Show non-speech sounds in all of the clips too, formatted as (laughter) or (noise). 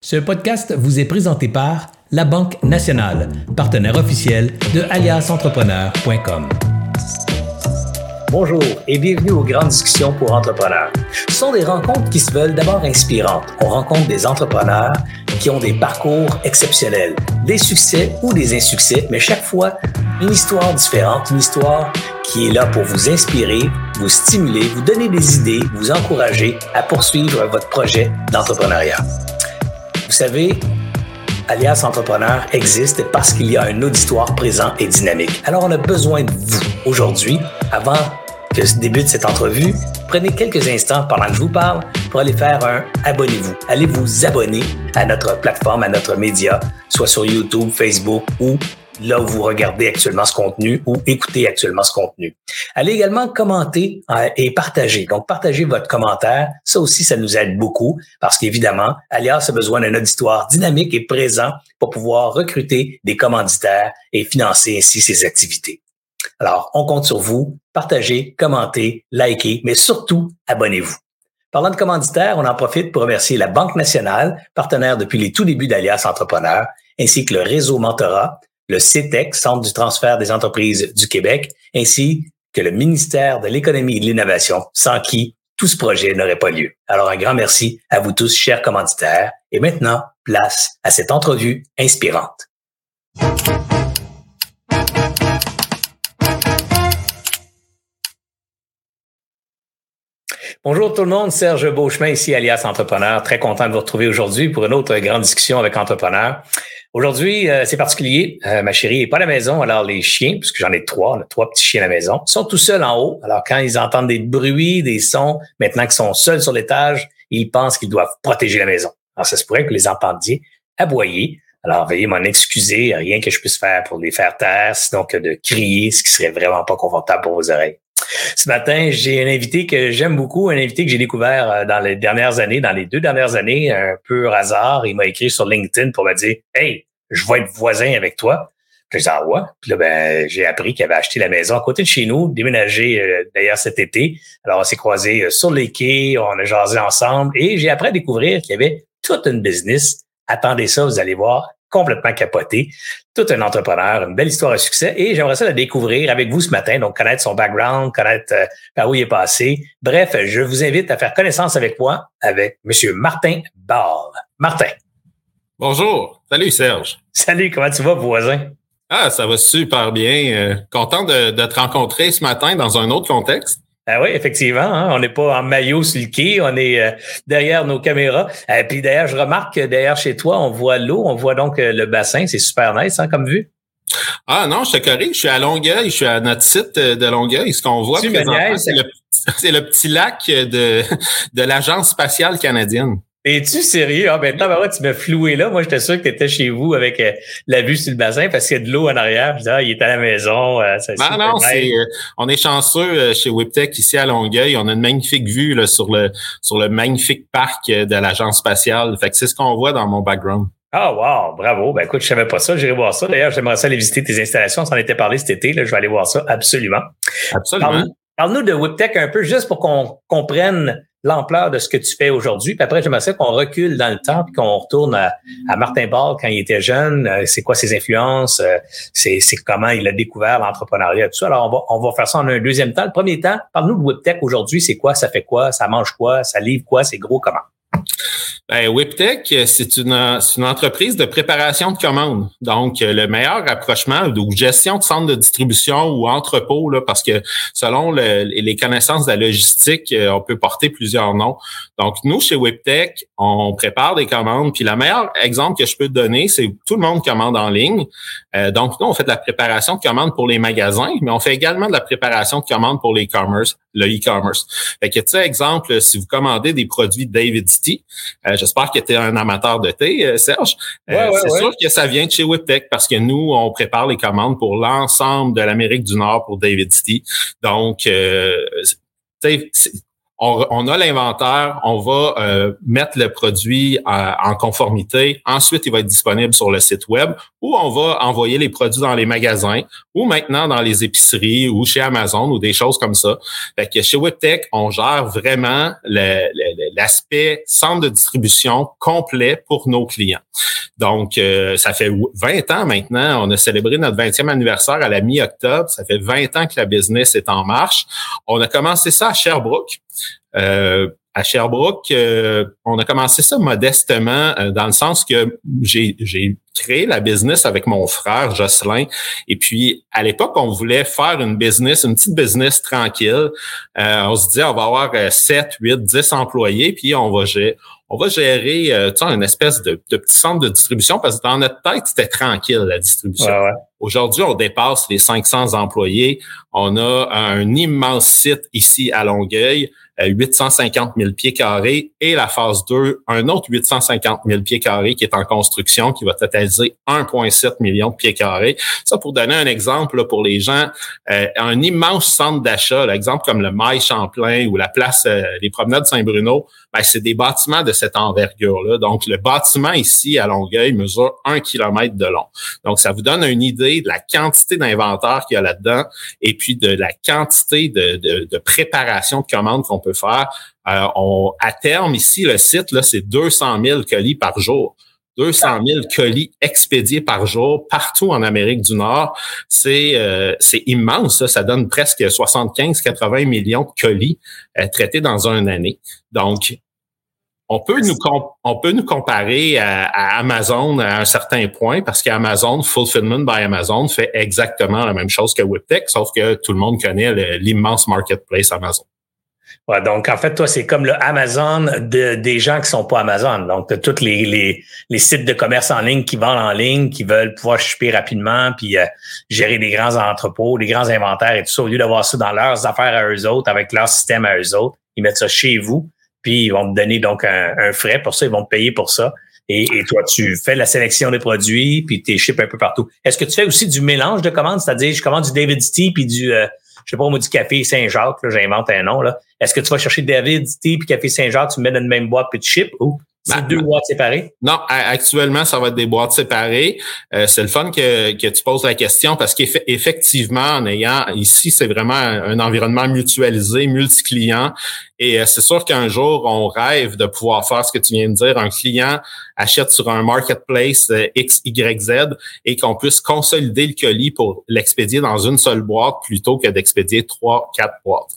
Ce podcast vous est présenté par La Banque Nationale, partenaire officiel de aliasentrepreneur.com. Bonjour et bienvenue aux grandes discussions pour entrepreneurs. Ce sont des rencontres qui se veulent d'abord inspirantes. On rencontre des entrepreneurs qui ont des parcours exceptionnels, des succès ou des insuccès, mais chaque fois une histoire différente, une histoire qui est là pour vous inspirer, vous stimuler, vous donner des idées, vous encourager à poursuivre votre projet d'entrepreneuriat. Vous savez, Alias Entrepreneur existe parce qu'il y a un auditoire présent et dynamique. Alors, on a besoin de vous aujourd'hui, avant que se débute cette entrevue. Prenez quelques instants pendant que je vous parle pour aller faire un abonnez-vous. Allez vous abonner à notre plateforme, à notre média, soit sur YouTube, Facebook ou là où vous regardez actuellement ce contenu ou écoutez actuellement ce contenu. Allez également commenter euh, et partager. Donc, partagez votre commentaire. Ça aussi, ça nous aide beaucoup parce qu'évidemment, Alias a besoin d'un auditoire dynamique et présent pour pouvoir recruter des commanditaires et financer ainsi ses activités. Alors, on compte sur vous. Partagez, commentez, likez, mais surtout, abonnez-vous. Parlant de commanditaires, on en profite pour remercier la Banque nationale, partenaire depuis les tout débuts d'Alias Entrepreneurs, ainsi que le réseau Mentorat, le CETEC, Centre du transfert des entreprises du Québec, ainsi que le ministère de l'Économie et de l'Innovation, sans qui tout ce projet n'aurait pas lieu. Alors un grand merci à vous tous, chers commanditaires. Et maintenant, place à cette entrevue inspirante. Bonjour tout le monde, Serge Beauchemin ici, alias Entrepreneur. Très content de vous retrouver aujourd'hui pour une autre grande discussion avec Entrepreneur. Aujourd'hui, euh, c'est particulier. Euh, ma chérie est pas à la maison, alors les chiens, puisque j'en ai trois, trois petits chiens à la maison, sont tout seuls en haut. Alors quand ils entendent des bruits, des sons, maintenant qu'ils sont seuls sur l'étage, ils pensent qu'ils doivent protéger la maison. Alors ça se pourrait que vous les entendiez aboyer. Alors veuillez m'en excuser, rien que je puisse faire pour les faire taire, sinon que de crier, ce qui serait vraiment pas confortable pour vos oreilles. Ce matin, j'ai un invité que j'aime beaucoup, un invité que j'ai découvert euh, dans les dernières années, dans les deux dernières années, un peu hasard. Il m'a écrit sur LinkedIn pour me dire Hey, je vais être voisin avec toi. Puis j'ai ah ouais. Puis là, ben, j'ai appris qu'il avait acheté la maison à côté de chez nous, déménagé euh, d'ailleurs cet été. Alors, on s'est croisés euh, sur les quais, on a jasé ensemble et j'ai appris à qu'il y avait toute une business. Attendez ça, vous allez voir, complètement capoté. Tout un entrepreneur, une belle histoire de succès. Et j'aimerais ça la découvrir avec vous ce matin, donc connaître son background, connaître euh, par où il est passé. Bref, je vous invite à faire connaissance avec moi, avec Monsieur Martin Ball. Martin. Bonjour. Salut Serge. Salut, comment tu vas, voisin? Ah, ça va super bien. Euh, content de, te rencontrer ce matin dans un autre contexte. Ah oui, effectivement. Hein, on n'est pas en maillot quai, on est euh, derrière nos caméras. Et euh, puis d'ailleurs, je remarque que derrière chez toi, on voit l'eau, on voit donc le bassin. C'est super nice hein, comme vue. Ah non, je te corrige, je suis à Longueuil, je suis à notre site de Longueuil. Ce qu'on voit c'est le, le, petit lac de, de l'Agence spatiale canadienne. Es-tu sérieux? Ah, ben, tu m'as floué là. Moi, j'étais sûr que tu étais chez vous avec euh, la vue sur le bassin parce qu'il y a de l'eau en arrière. Je disais, ah, il est à la maison. Euh, non, non, c'est, euh, on est chanceux chez Wiptech ici à Longueuil. On a une magnifique vue là, sur le sur le magnifique parc de l'agence spatiale. Fait que c'est ce qu'on voit dans mon background. Ah, wow, bravo. Ben, écoute, je savais pas ça. J'irai voir ça. D'ailleurs, j'aimerais ça aller visiter tes installations. On s'en était parlé cet été. Là. Je vais aller voir ça absolument. Absolument. Parle-nous de Wiptech un peu, juste pour qu'on comprenne l'ampleur de ce que tu fais aujourd'hui. Puis après, j'aimerais ça qu'on recule dans le temps puis qu'on retourne à, Martin Ball quand il était jeune. Euh, c'est quoi ses influences? Euh, c'est, comment il a découvert l'entrepreneuriat, tout ça. Alors, on va, on va faire ça en un deuxième temps. Le premier temps, parle-nous de WebTech aujourd'hui. C'est quoi? Ça fait quoi? Ça mange quoi? Ça livre quoi? C'est gros comment? Ben, Whiptech, c'est une, une, entreprise de préparation de commandes. Donc, le meilleur rapprochement ou gestion de centre de distribution ou entrepôt, là, parce que selon les connaissances de la logistique, euh, on peut porter plusieurs noms. Donc, nous, chez Whiptech, on prépare des commandes. Puis, le meilleur exemple que je peux te donner, c'est tout le monde commande en ligne. Euh, donc, nous, on fait de la préparation de commandes pour les magasins, mais on fait également de la préparation de commandes pour les commerce, le e-commerce. Fait que, tu sais, exemple, si vous commandez des produits David City, euh, j'espère que tu es un amateur de thé, euh, Serge. Euh, c'est sûr que ça vient de chez Whiptech parce que nous, on prépare les commandes pour l'ensemble de l'Amérique du Nord pour David City. Donc, euh, on, a l'inventaire, on va euh, mettre le produit en conformité. Ensuite, il va être disponible sur le site web ou on va envoyer les produits dans les magasins ou maintenant dans les épiceries ou chez Amazon ou des choses comme ça. Fait que chez WebTech, on gère vraiment le, l'aspect centre de distribution complet pour nos clients. Donc, euh, ça fait 20 ans maintenant. On a célébré notre 20e anniversaire à la mi-octobre. Ça fait 20 ans que la business est en marche. On a commencé ça à Sherbrooke. Euh, à Sherbrooke, euh, on a commencé ça modestement euh, dans le sens que j'ai créé la business avec mon frère Jocelyn. Et puis, à l'époque, on voulait faire une business, une petite business tranquille. Euh, on se disait, on va avoir 7, 8, 10 employés, puis on va gérer, on va gérer une espèce de, petit centre de distribution parce que dans notre tête, c'était tranquille, la distribution. Aujourd'hui, on dépasse les 500 employés. On a un immense site ici à Longueuil. 850 000 pieds carrés et la phase 2, un autre 850 000 pieds carrés qui est en construction, qui va totaliser 1,7 million de pieds carrés. Ça, pour donner un exemple pour les gens, euh, un immense centre d'achat, l'exemple comme le Mail Champlain ou la place euh, des promenades Saint-Bruno, ben, c'est des bâtiments de cette envergure-là. Donc, le bâtiment ici à Longueuil mesure un kilomètre de long. Donc, ça vous donne une idée de la quantité d'inventaire qu'il y a là-dedans et puis de la quantité de, préparation de commandes qu'on peut faire. Euh, on, à terme, ici, le site, là, c'est 200 000 colis par jour. 200 000 colis expédiés par jour partout en Amérique du Nord. C'est euh, immense. Ça. ça donne presque 75-80 millions de colis euh, traités dans une année. Donc, on peut nous on peut nous comparer à, Amazon à un certain point parce qu'Amazon Fulfillment by Amazon fait exactement la même chose que WebTech, sauf que tout le monde connaît l'immense marketplace Amazon. Ouais, donc, en fait, toi, c'est comme le Amazon de, des gens qui sont pas Amazon. Donc, tu tous les, les, sites de commerce en ligne qui vendent en ligne, qui veulent pouvoir shipper rapidement, puis euh, gérer des grands entrepôts, des grands inventaires et tout ça. Au lieu d'avoir ça dans leurs affaires à eux autres, avec leur système à eux autres, ils mettent ça chez vous, puis ils vont te donner donc un, frais pour ça, ils vont te payer pour ça. Et, toi, tu fais la sélection des produits, puis tu ship un peu partout. Est-ce que tu fais aussi du mélange de commandes? C'est-à-dire, je commande du David Tea puis du... Euh, je sais pas, moi, du café Saint-Jacques, j'invente un nom, là. Est-ce que tu vas chercher David, Tea puis café Saint-Jacques, tu mets dans une même boîte puis tu ship ou? C'est ben, deux boîtes séparées? Non, actuellement, ça va être des boîtes séparées. Euh, c'est le fun que, que tu poses la question parce qu'effectivement, en ayant ici, c'est vraiment un environnement mutualisé, multi-client. Et euh, c'est sûr qu'un jour, on rêve de pouvoir faire ce que tu viens de dire. Un client achète sur un marketplace euh, X, Y, Z et qu'on puisse consolider le colis pour l'expédier dans une seule boîte plutôt que d'expédier trois, quatre boîtes.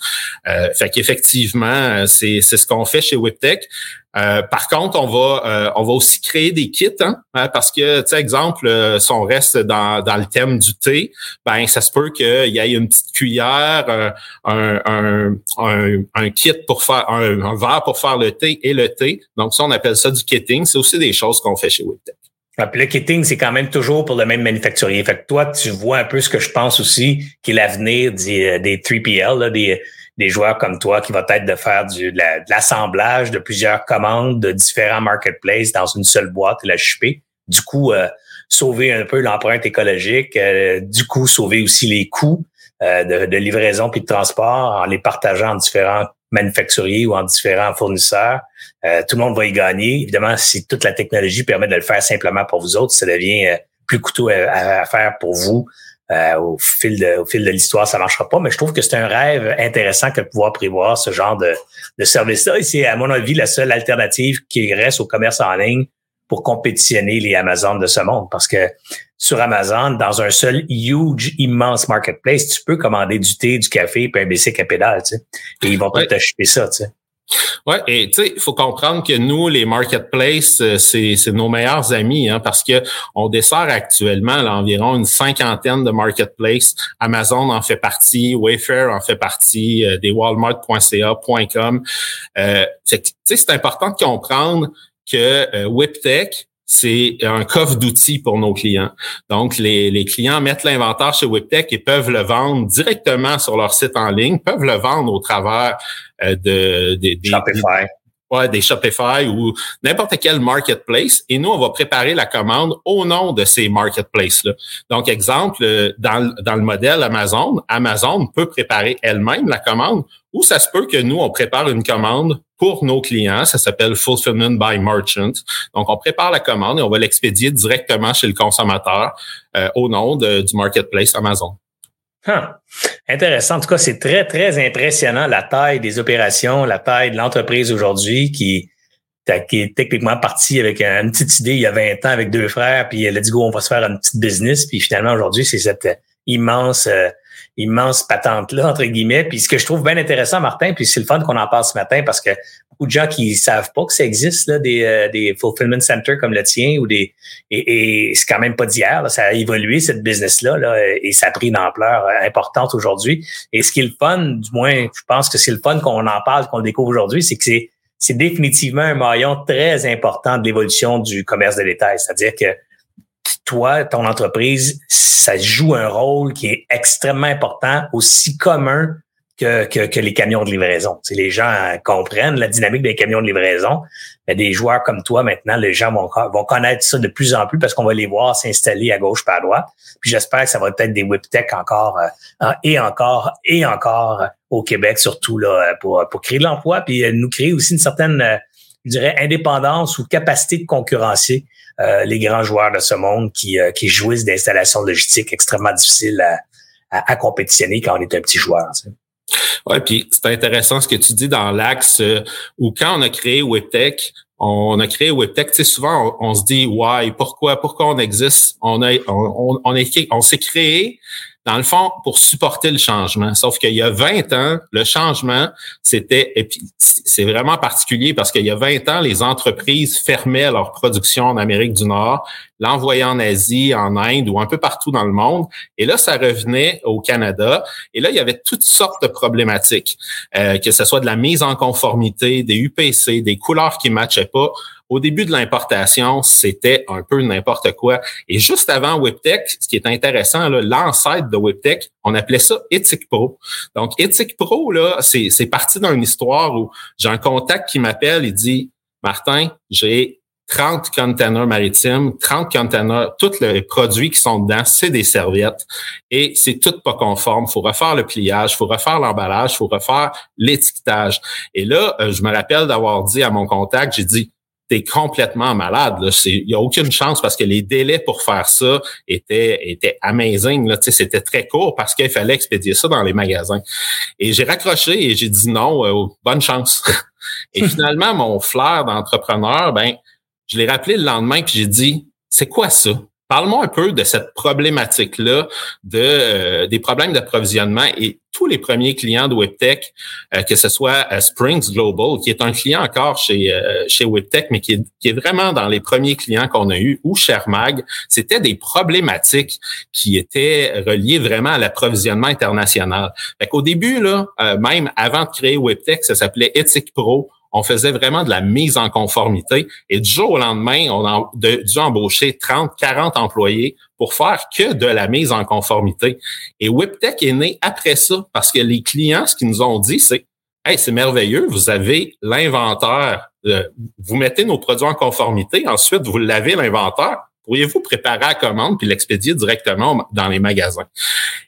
Euh, fait qu'effectivement, c'est, c'est ce qu'on fait chez WebTech. Euh, par contre, on va euh, on va aussi créer des kits hein, hein parce que, tu sais, exemple, euh, si on reste dans, dans le thème du thé, ben ça se peut qu'il y ait une petite cuillère, un, un, un, un kit pour faire un, verre pour faire le thé et le thé. Donc ça, on appelle ça du kitting. C'est aussi des choses qu'on fait chez WebTech. Ah, le kitting, c'est quand même toujours pour le même manufacturier. Fait que toi, tu vois un peu ce que je pense aussi, qui est l'avenir des, des 3PL, là, des des joueurs comme toi qui va être de faire du, de l'assemblage de, plusieurs commandes de différents marketplaces dans une seule boîte la shipper. Du coup, euh, sauver un peu l'empreinte écologique, euh, du coup, sauver aussi les coûts euh, de, de, livraison puis de transport en les partageant en différents manufacturiers ou en différents fournisseurs. tout le monde va y gagner. Évidemment, si toute la technologie permet de le faire simplement pour vous autres, ça devient plus coûteux à faire pour vous euh, au fil de, au fil de l'histoire, ça marchera pas. Mais je trouve que c'est un rêve intéressant que de pouvoir prévoir ce genre de, de service-là. Et c'est, à mon avis, la seule alternative qui reste au commerce en ligne pour compétitionner les Amazon de ce monde. Parce que sur Amazon, dans un seul huge, immense marketplace, tu peux commander du thé, du café, puis un BC à pédale, tu sais. Et ils vont pas t'acheter ça, tu sais. Ouais, et tu sais, il faut comprendre que nous, les marketplaces, euh, c'est, nos meilleurs amis, hein, parce que on dessert actuellement environ une cinquantaine de marketplaces. Amazon en fait partie, Wayfair en fait partie, euh, des Walmart.ca.com. Euh, c'est, important de comprendre que euh, c'est un coffre d'outils pour nos clients. Donc, les, clients mettent l'inventaire chez WebTech et peuvent le vendre directement sur leur site en ligne, peuvent le vendre au travers euh, de, des Shopify. Ouais, des Shopify ou n'importe quel marketplace. Et nous, on va préparer la commande au nom de ces marketplaces-là. Donc, exemple, dans, dans le modèle Amazon, Amazon peut préparer elle-même la commande ou ça se peut que nous, on prépare une commande pour nos clients. Ça s'appelle Fulfillment by Merchant. Donc, on prépare la commande et on va l'expédier directement chez le consommateur euh, au nom du marketplace Amazon. Intéressant. En tout cas, c'est très, très impressionnant la taille des opérations, la taille de l'entreprise aujourd'hui qui, qui est techniquement partie avec une petite idée il y a 20 ans avec deux frères, puis elle a dit go, on va se faire une petite business, puis finalement aujourd'hui, c'est cette immense euh, immense patente-là, entre guillemets. Puis ce que je trouve bien intéressant, Martin, puis c'est le fun qu'on en parle ce matin parce que beaucoup de gens qui savent pas que ça existe, là, des, euh, des fulfillment centers comme le tien ou des. Et, c'est quand même pas d'hier, ça a évolué, cette business-là, là, et ça a pris une ampleur euh, importante aujourd'hui. Et ce qui est le fun, du moins, je pense que c'est le fun qu'on en parle, qu'on découvre aujourd'hui, c'est que c'est c'est définitivement un maillon très important de l'évolution du commerce de détail. C'est-à-dire que toi, ton entreprise, ça joue un rôle qui est extrêmement important, aussi commun que, que, les camions de livraison. Si les gens comprennent la dynamique des camions de livraison. Des joueurs comme toi, maintenant, les gens vont, vont connaître ça de plus en plus parce qu'on va les voir s'installer à gauche pas à droite. Puis j'espère que ça va être des WebTech encore euh, et encore et encore au Québec, surtout là, pour, pour créer de l'emploi, puis nous créer aussi une certaine, euh, je dirais, indépendance ou capacité de concurrencer euh, les grands joueurs de ce monde qui, euh, jouissent d'installations logistiques extrêmement difficiles à, à, compétitionner quand on est un petit joueur. Ouais, puis c'est intéressant ce que tu dis dans l'axe euh, où quand on a créé WebTech, on a créé WebTech, tu sais, souvent on, se dit why, pourquoi, pourquoi on existe, on a, on, on, on s'est créé dans le fond, pour supporter le changement. Sauf qu'il y a 20 ans, le changement, c'était, c'est vraiment particulier parce qu'il y a 20 ans, les entreprises fermaient leur production en Amérique du Nord, l'envoyaient en Asie, en Inde ou un peu partout dans le monde. Et là, ça revenait au Canada. Et là, il y avait toutes sortes de problématiques, euh, que ce soit de la mise en conformité, des UPC, des couleurs qui matchaient pas. Au début de l'importation, c'était un peu n'importe quoi. Et juste avant WebTech, ce qui est intéressant, l'ancêtre de WebTech, on appelait ça Ethic Pro. Donc, Ethic Pro, là, c'est parti d'une histoire où j'ai un contact qui m'appelle et dit, Martin, j'ai 30 containers maritimes, 30 containers, tous les produits qui sont dedans, c'est des serviettes et c'est tout pas conforme. faut refaire le pliage, faut refaire l'emballage, faut refaire l'étiquetage. Et là, euh, je me rappelle d'avoir dit à mon contact, j'ai dit, t'es complètement malade. Il n'y a aucune chance parce que les délais pour faire ça étaient, étaient amazing. Là. C'était très court parce qu'il fallait expédier ça dans les magasins. Et j'ai raccroché et j'ai dit non, euh, bonne chance. (laughs) et finalement, mon flair d'entrepreneur, ben, je l'ai rappelé le lendemain puis j'ai dit, c'est quoi ça? Parle-moi un peu de cette problématique-là, de euh, des problèmes d'approvisionnement et tous les premiers clients de WebTech, euh, que ce soit euh, Springs Global, qui est un client encore chez chez WebTech, mais qui est, qui est vraiment dans les premiers clients qu'on a eus, ou Shermag, c'était des problématiques qui étaient reliées vraiment à l'approvisionnement international. Fait début, là, même avant de créer WebTech, ça s'appelait Ethic Pro on faisait vraiment de la mise en conformité. Et du jour au lendemain, on a dû embaucher 30, 40 employés pour faire que de la mise en conformité. Et WebTech est né après ça parce que les clients, ce qu'ils nous ont dit, c'est Hey, c'est merveilleux, vous avez l'inventaire, euh, vous mettez nos produits en conformité, ensuite vous l'avez l'inventaire, Pourriez-vous préparer la commande puis l'expédier directement dans les magasins?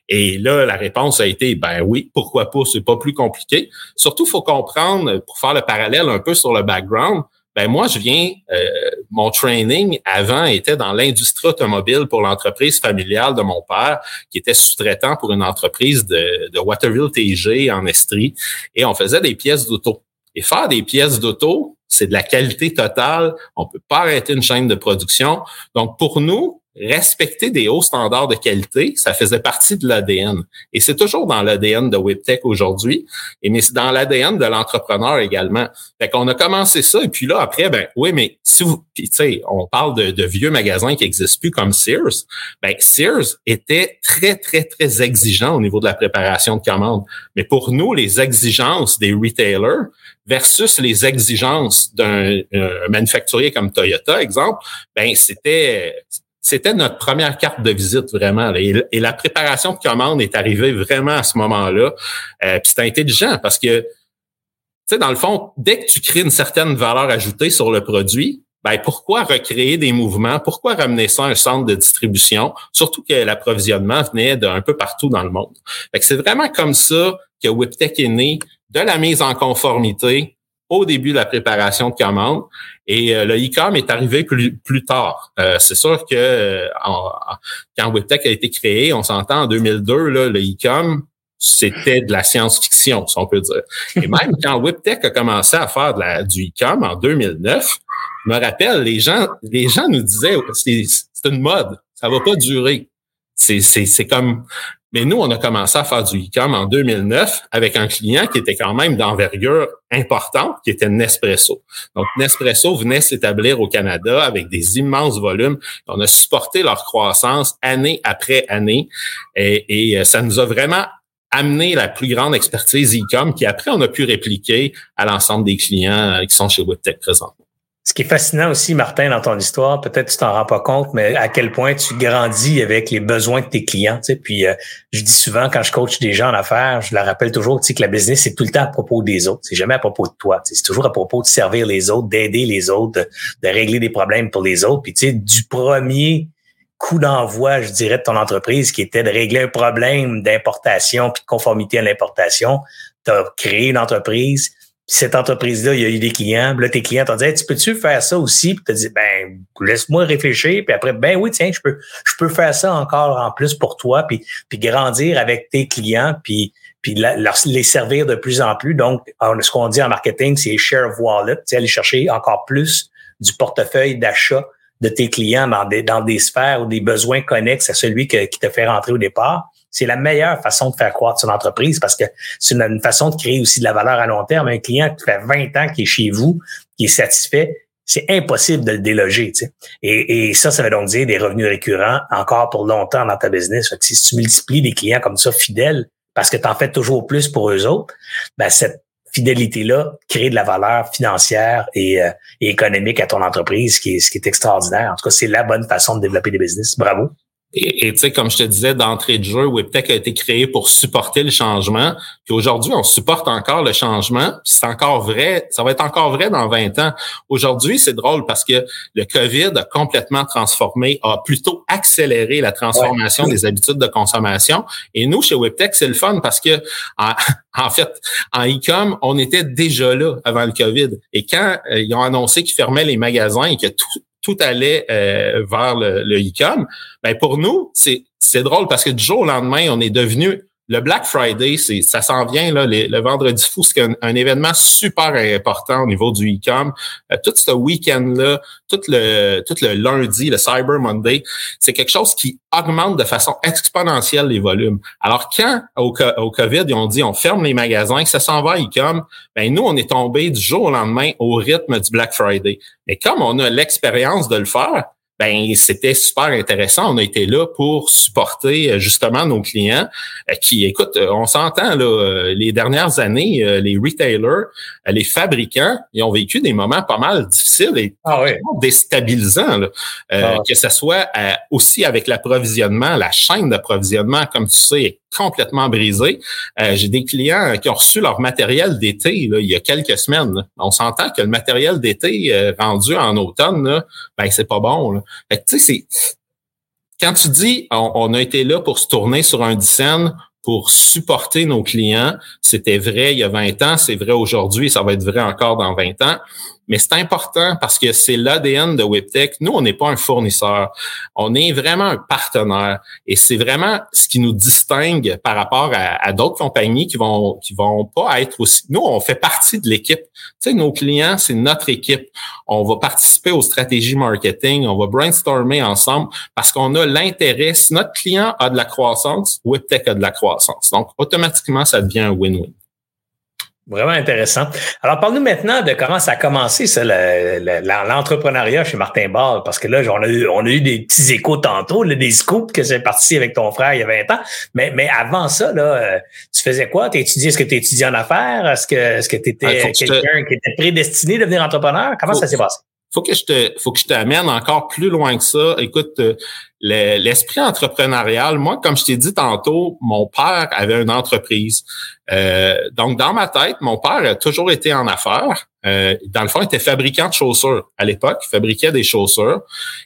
Et là, la réponse a été, ben oui, pourquoi pas, c'est pas plus compliqué. Surtout, faut comprendre, pour faire le parallèle un peu sur le background, ben moi, je viens, euh, mon training avant était dans l'industrie automobile pour l'entreprise familiale de mon père, qui était sous-traitant pour une entreprise de, de Waterville TG en Estrie, et on faisait des pièces d'auto. Et faire des pièces d'auto, c'est de la qualité totale. On peut pas arrêter une chaîne de production. Donc, pour nous, respecter des hauts standards de qualité, ça faisait partie de l'ADN. Et c'est toujours dans l'ADN de WebTech aujourd'hui, et mais c'est dans l'ADN de l'entrepreneur également. Fait qu'on a commencé ça, et puis là, après, ben oui, mais si vous, tu sais, on parle de, vieux magasins qui existent plus comme Sears, ben Sears était très, très, très exigeant au niveau de la préparation de commandes. Mais pour nous, les exigences des retailers versus les exigences d'un manufacturier comme Toyota, exemple, ben c'était c'était notre première carte de visite vraiment. Et, la préparation de commande est arrivée vraiment à ce moment-là. Euh, Puis c'est intelligent parce que, tu sais, dans le fond, dès que tu crées une certaine valeur ajoutée sur le produit, ben pourquoi recréer des mouvements? Pourquoi ramener ça à un centre de distribution? Surtout que l'approvisionnement venait d'un peu partout dans le monde. c'est vraiment comme ça que WebTech est né, de la mise en conformité au début de la préparation de commande. Et le e-com est arrivé plus, plus tard. c'est sûr que quand WebTech a été créé, on s'entend en 2002, là, le e-com, c'était de la science-fiction, si on peut dire. Et même (laughs) quand WebTech a commencé à faire de la, du e-com en 2009, je me rappelle, les gens, les gens nous disaient, c'est une mode, ça va pas durer. C'est, c'est, c'est comme, mais nous, on a commencé à faire du e-com en 2009 avec un client qui était quand même d'envergure importante, qui était Nespresso. Donc, Nespresso venait s'établir au Canada avec des immenses volumes. On a supporté leur croissance année après année et, et euh, ça nous a vraiment amener la plus grande expertise e-com qui après on a pu répliquer à l'ensemble des clients euh, qui sont chez WebTech présents. Ce qui est fascinant aussi, Martin, dans ton histoire, peut-être tu t'en rends pas compte, mais à quel point tu grandis avec les besoins de tes clients. Tu. Puis euh, je dis souvent quand je coach des gens en affaires, je leur rappelle toujours tu sais, que la business, c'est tout le temps à propos des autres. C'est jamais à propos de toi. C'est toujours à propos de servir les autres, d'aider les autres, de, de, régler des problèmes pour les autres. Puis tu sais, du premier coup d'envoi, je dirais, de ton entreprise qui était de régler un problème d'importation puis de conformité à l'importation. Tu as créé une entreprise. Cette entreprise-là, il y a eu des clients. Là, tes clients t'ont dit Tu peux-tu faire ça aussi? Puis tu dit Ben, laisse-moi réfléchir. Puis après, ben oui, tiens, je peux, je peux faire ça encore en plus pour toi, puis, puis grandir avec tes clients, puis, puis les servir de plus en plus. Donc, ce qu'on dit en marketing, c'est share wallet, aller chercher encore plus du portefeuille d'achat de tes clients dans des, dans des sphères ou des besoins connexes à celui qui te fait rentrer au départ, c'est la meilleure façon de faire croître son entreprise parce que c'est une, façon de créer aussi de la valeur à long terme. Un client qui fait 20 ans qui est chez vous, qui est satisfait, c'est impossible de le déloger. Et, ça, ça veut donc dire des revenus récurrents encore pour longtemps dans ta business. Si tu multiplies des clients comme ça fidèles parce que tu en fais toujours plus pour eux autres, ben cette fidélité-là crée de la valeur financière et, euh, économique à ton entreprise, qui est, ce qui est extraordinaire. En tout cas, c'est la bonne façon de développer des business. Bravo. Et tu sais, comme je te disais d'entrée de jeu, WebTech a été créé pour supporter le changement. Puis aujourd'hui, on supporte encore le changement. Puis c'est encore vrai, ça va être encore vrai dans 20 ans. Aujourd'hui, c'est drôle parce que le COVID a complètement transformé, a plutôt accéléré la transformation des habitudes de consommation. Et nous, chez WebTech, c'est le fun parce que (laughs) en, fait, en e-com, on était déjà là avant le COVID. Et quand euh, ils ont annoncé qu'ils fermaient les magasins et que tout, tout allait euh, vers le, le e-com. Ben pour nous, c'est c'est drôle parce que du jour au lendemain, on est devenu le Black Friday, c'est ça s'en vient le vendredi fou, c'est un, événement super important au niveau du e-com. Euh, tout ce week-end-là, tout le tout le lundi, le Cyber Monday, c'est quelque chose qui augmente de façon exponentielle les volumes. Alors quand au, au COVID, ils ont dit on ferme les magasins, que ça s'en va e-com, ben nous on est tombé du jour au lendemain au rythme du Black Friday. Mais comme on a l'expérience de le faire, ben c'était super intéressant. On a été là pour supporter euh, justement nos clients euh, qui, écoute, euh, on s'entend là, les dernières années, les retailers, les fabricants, ils ont vécu des moments pas mal difficiles et ah déstabilisants, ah. que ce soit aussi avec l'approvisionnement, la chaîne d'approvisionnement, comme tu sais, complètement brisé. Euh, j'ai des clients qui ont reçu leur matériel d'été il y a quelques semaines. On s'entend que le matériel d'été rendu en automne, là, ben c'est pas bon. Tu sais, quand tu dis on, a été là pour se tourner sur un dizaine pour supporter nos clients, c'était vrai il y a 20 ans, c'est vrai aujourd'hui, ça va être vrai encore dans 20 ans. Mais c'est important parce que c'est l'ADN de WebTech. Nous, on n'est pas un fournisseur. On est vraiment un partenaire. Et c'est vraiment ce qui nous distingue par rapport à, d'autres compagnies qui vont qui vont pas être aussi. Nous, on fait partie de l'équipe. Tu sais, nos clients, c'est notre équipe. On va participer aux stratégies marketing. On va brainstormer ensemble parce qu'on a l'intérêt. Si notre client a de la croissance, WebTech a de la croissance. Donc, automatiquement, ça devient un win-win. Vraiment intéressant. Alors, parle-nous maintenant de comment ça a commencé, ça, l'entrepreneuriat chez Martin Ball, parce que là, on a eu, on a eu des petits échos tantôt, des scoops que c'est parti avec ton frère il y a 20 ans. Mais, mais avant ça, là, euh, tu faisais quoi? Tu étudié, est-ce que tu étudiais en affaires? Est-ce que, est-ce que tu étais ah, quelqu'un qui était prédestiné à devenir entrepreneur? Comment ça s'est passé? Faut que je te, faut que je t'amène encore plus loin que ça. Écoute, l'esprit entrepreneurial, moi, comme je t'ai dit tantôt, mon père avait une entreprise. Euh, donc, dans ma tête, mon père a toujours été en affaires. Euh, dans le fond, il était fabricant de chaussures à l'époque, il fabriquait des chaussures.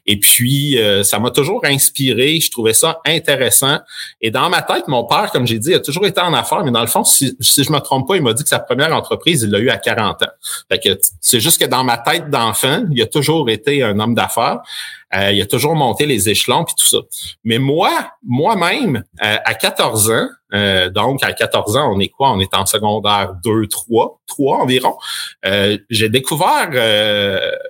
Et puis, euh, ça m'a toujours inspiré. Je trouvais ça intéressant. Et dans ma tête, mon père, comme j'ai dit, a toujours été en affaires. Mais dans le fond, si, si je me trompe pas, il m'a dit que sa première entreprise, il l'a eu à 40 ans. Fait que c'est juste que dans ma tête d'enfant, il a toujours été un homme d'affaires. Euh, il a toujours monté les échelons puis tout ça. Mais moi, moi-même, euh, à 14 ans, euh, donc à 14 ans, on est quoi? On est en secondaire 2, 3, 3 environ. j'ai découvert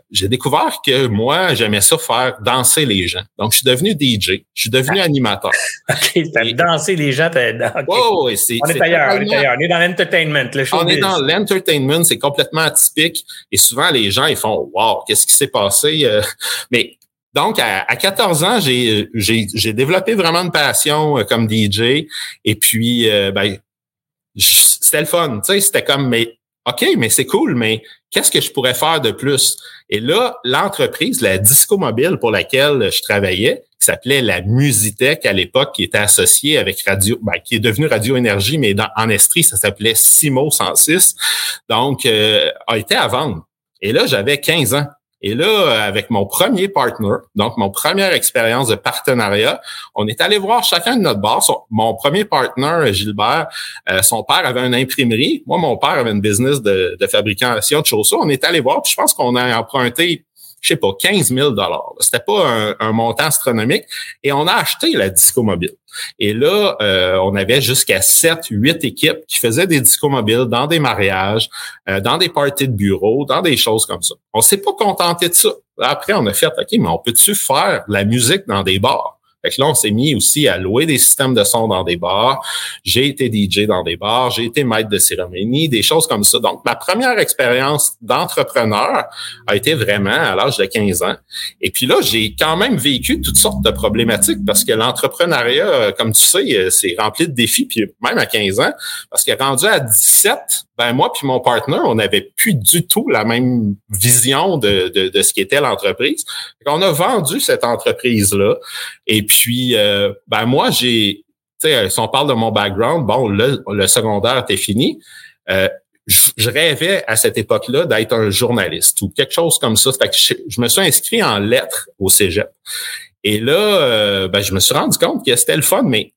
j'ai découvert que moi, j'aimais ça faire danser les gens. Donc, je suis devenu DJ, je suis devenu animateur. (laughs) OK, danser les gens, t'as on est ailleurs, on est ailleurs, on est dans l'entertainment. on est dans l'entertainment, c'est complètement atypique. Et souvent, les gens, ils font Wow, qu'est-ce qui s'est passé? Mais donc, à, 14 ans, j'ai, développé vraiment une passion euh, comme DJ. Et puis, euh, ben, c'était le fun. Tu sais, c'était comme, mais OK, mais c'est cool, mais qu'est-ce que je pourrais faire de plus? Et là, l'entreprise, la Disco Mobile pour laquelle je travaillais, qui s'appelait la Musitech à l'époque, qui était associée avec Radio, ben, qui est devenue Radio Énergie, mais en Estrie, ça s'appelait Simo 106. Donc, euh, a été à vendre. Et là, j'avais 15 ans. Et là, avec mon premier partner, donc mon première expérience de partenariat, on est allé voir chacun de notre bar. mon premier partner, Gilbert, euh, son père avait une imprimerie. Moi, mon père avait une business de, de fabrication de chaussures. On est allé voir, puis je pense qu'on a emprunté je sais pas, 15 000 C'était pas un, montant astronomique. Et on a acheté la disco mobile. Et là, euh, on avait jusqu'à 7, 8 équipes qui faisaient des disco mobiles dans des mariages, euh, dans des parties de bureau, dans des choses comme ça. On s'est pas contenté de ça. Après, on a fait, OK, mais on peut-tu faire la musique dans des bars? Fait que là, on s'est mis aussi à louer des systèmes de son dans des bars. J'ai été DJ dans des bars, j'ai été maître de cérémonie, des choses comme ça. Donc, ma première expérience d'entrepreneur a été vraiment à l'âge de 15 ans. Et puis là, j'ai quand même vécu toutes sortes de problématiques parce que l'entrepreneuriat, comme tu sais, c'est rempli de défis, puis même à 15 ans, parce que rendu à 17, ben moi puis mon partner, on n'avait plus du tout la même vision de, de, de ce qu'était l'entreprise. On a vendu cette entreprise-là. Et puis, euh, ben moi, j'ai, tu sais, si on parle de mon background, bon, le, le secondaire était fini. Euh, je, rêvais à cette époque-là d'être un journaliste ou quelque chose comme ça. Fait que je, me suis inscrit en lettres au cégep. Et là, euh, ben, je me suis rendu compte que c'était le fun, mais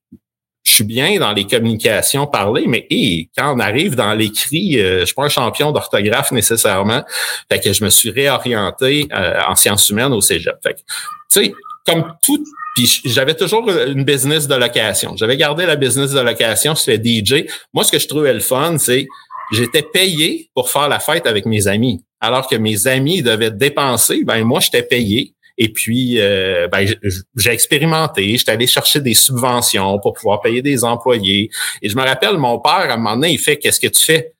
je suis bien dans les communications parlées, mais quand on arrive dans l'écrit, euh, je suis pas un champion d'orthographe nécessairement. Fait que je me suis réorienté euh, en sciences humaines au Cégep. Fait tu sais, comme tout, puis j'avais toujours une business de location. J'avais gardé la business de location, c'était DJ. Moi, ce que je trouvais le fun, c'est j'étais payé pour faire la fête avec mes amis. Alors que mes amis devaient dépenser, ben moi, j'étais payé et puis, euh, ben, j'ai expérimenté, j'étais allé chercher des subventions pour pouvoir payer des employés. Et je me rappelle, mon père, à un moment donné, il fait, qu'est-ce que tu fais?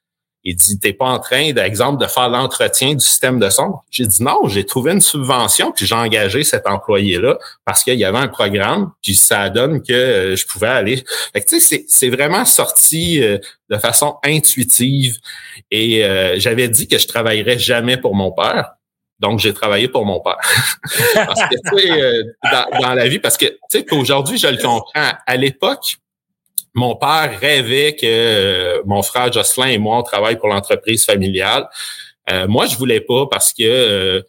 Il dit, t'es pas en train, d'exemple, de faire l'entretien du système de son. J'ai dit non, j'ai trouvé une subvention, puis j'ai engagé cet employé-là parce qu'il y avait un programme, puis ça donne que euh, je pouvais aller. Fait tu sais, c'est vraiment sorti euh, de façon intuitive. Et j'avais dit que je travaillerais jamais pour mon père. Donc, j'ai travaillé pour mon père. (laughs) parce que, tu sais, euh, dans, la vie, parce que, tu sais, qu'aujourd'hui, je le comprends. À l'époque, mon père rêvait que euh, mon frère Jocelyn et moi, on pour l'entreprise familiale. Euh, moi, je voulais pas parce que,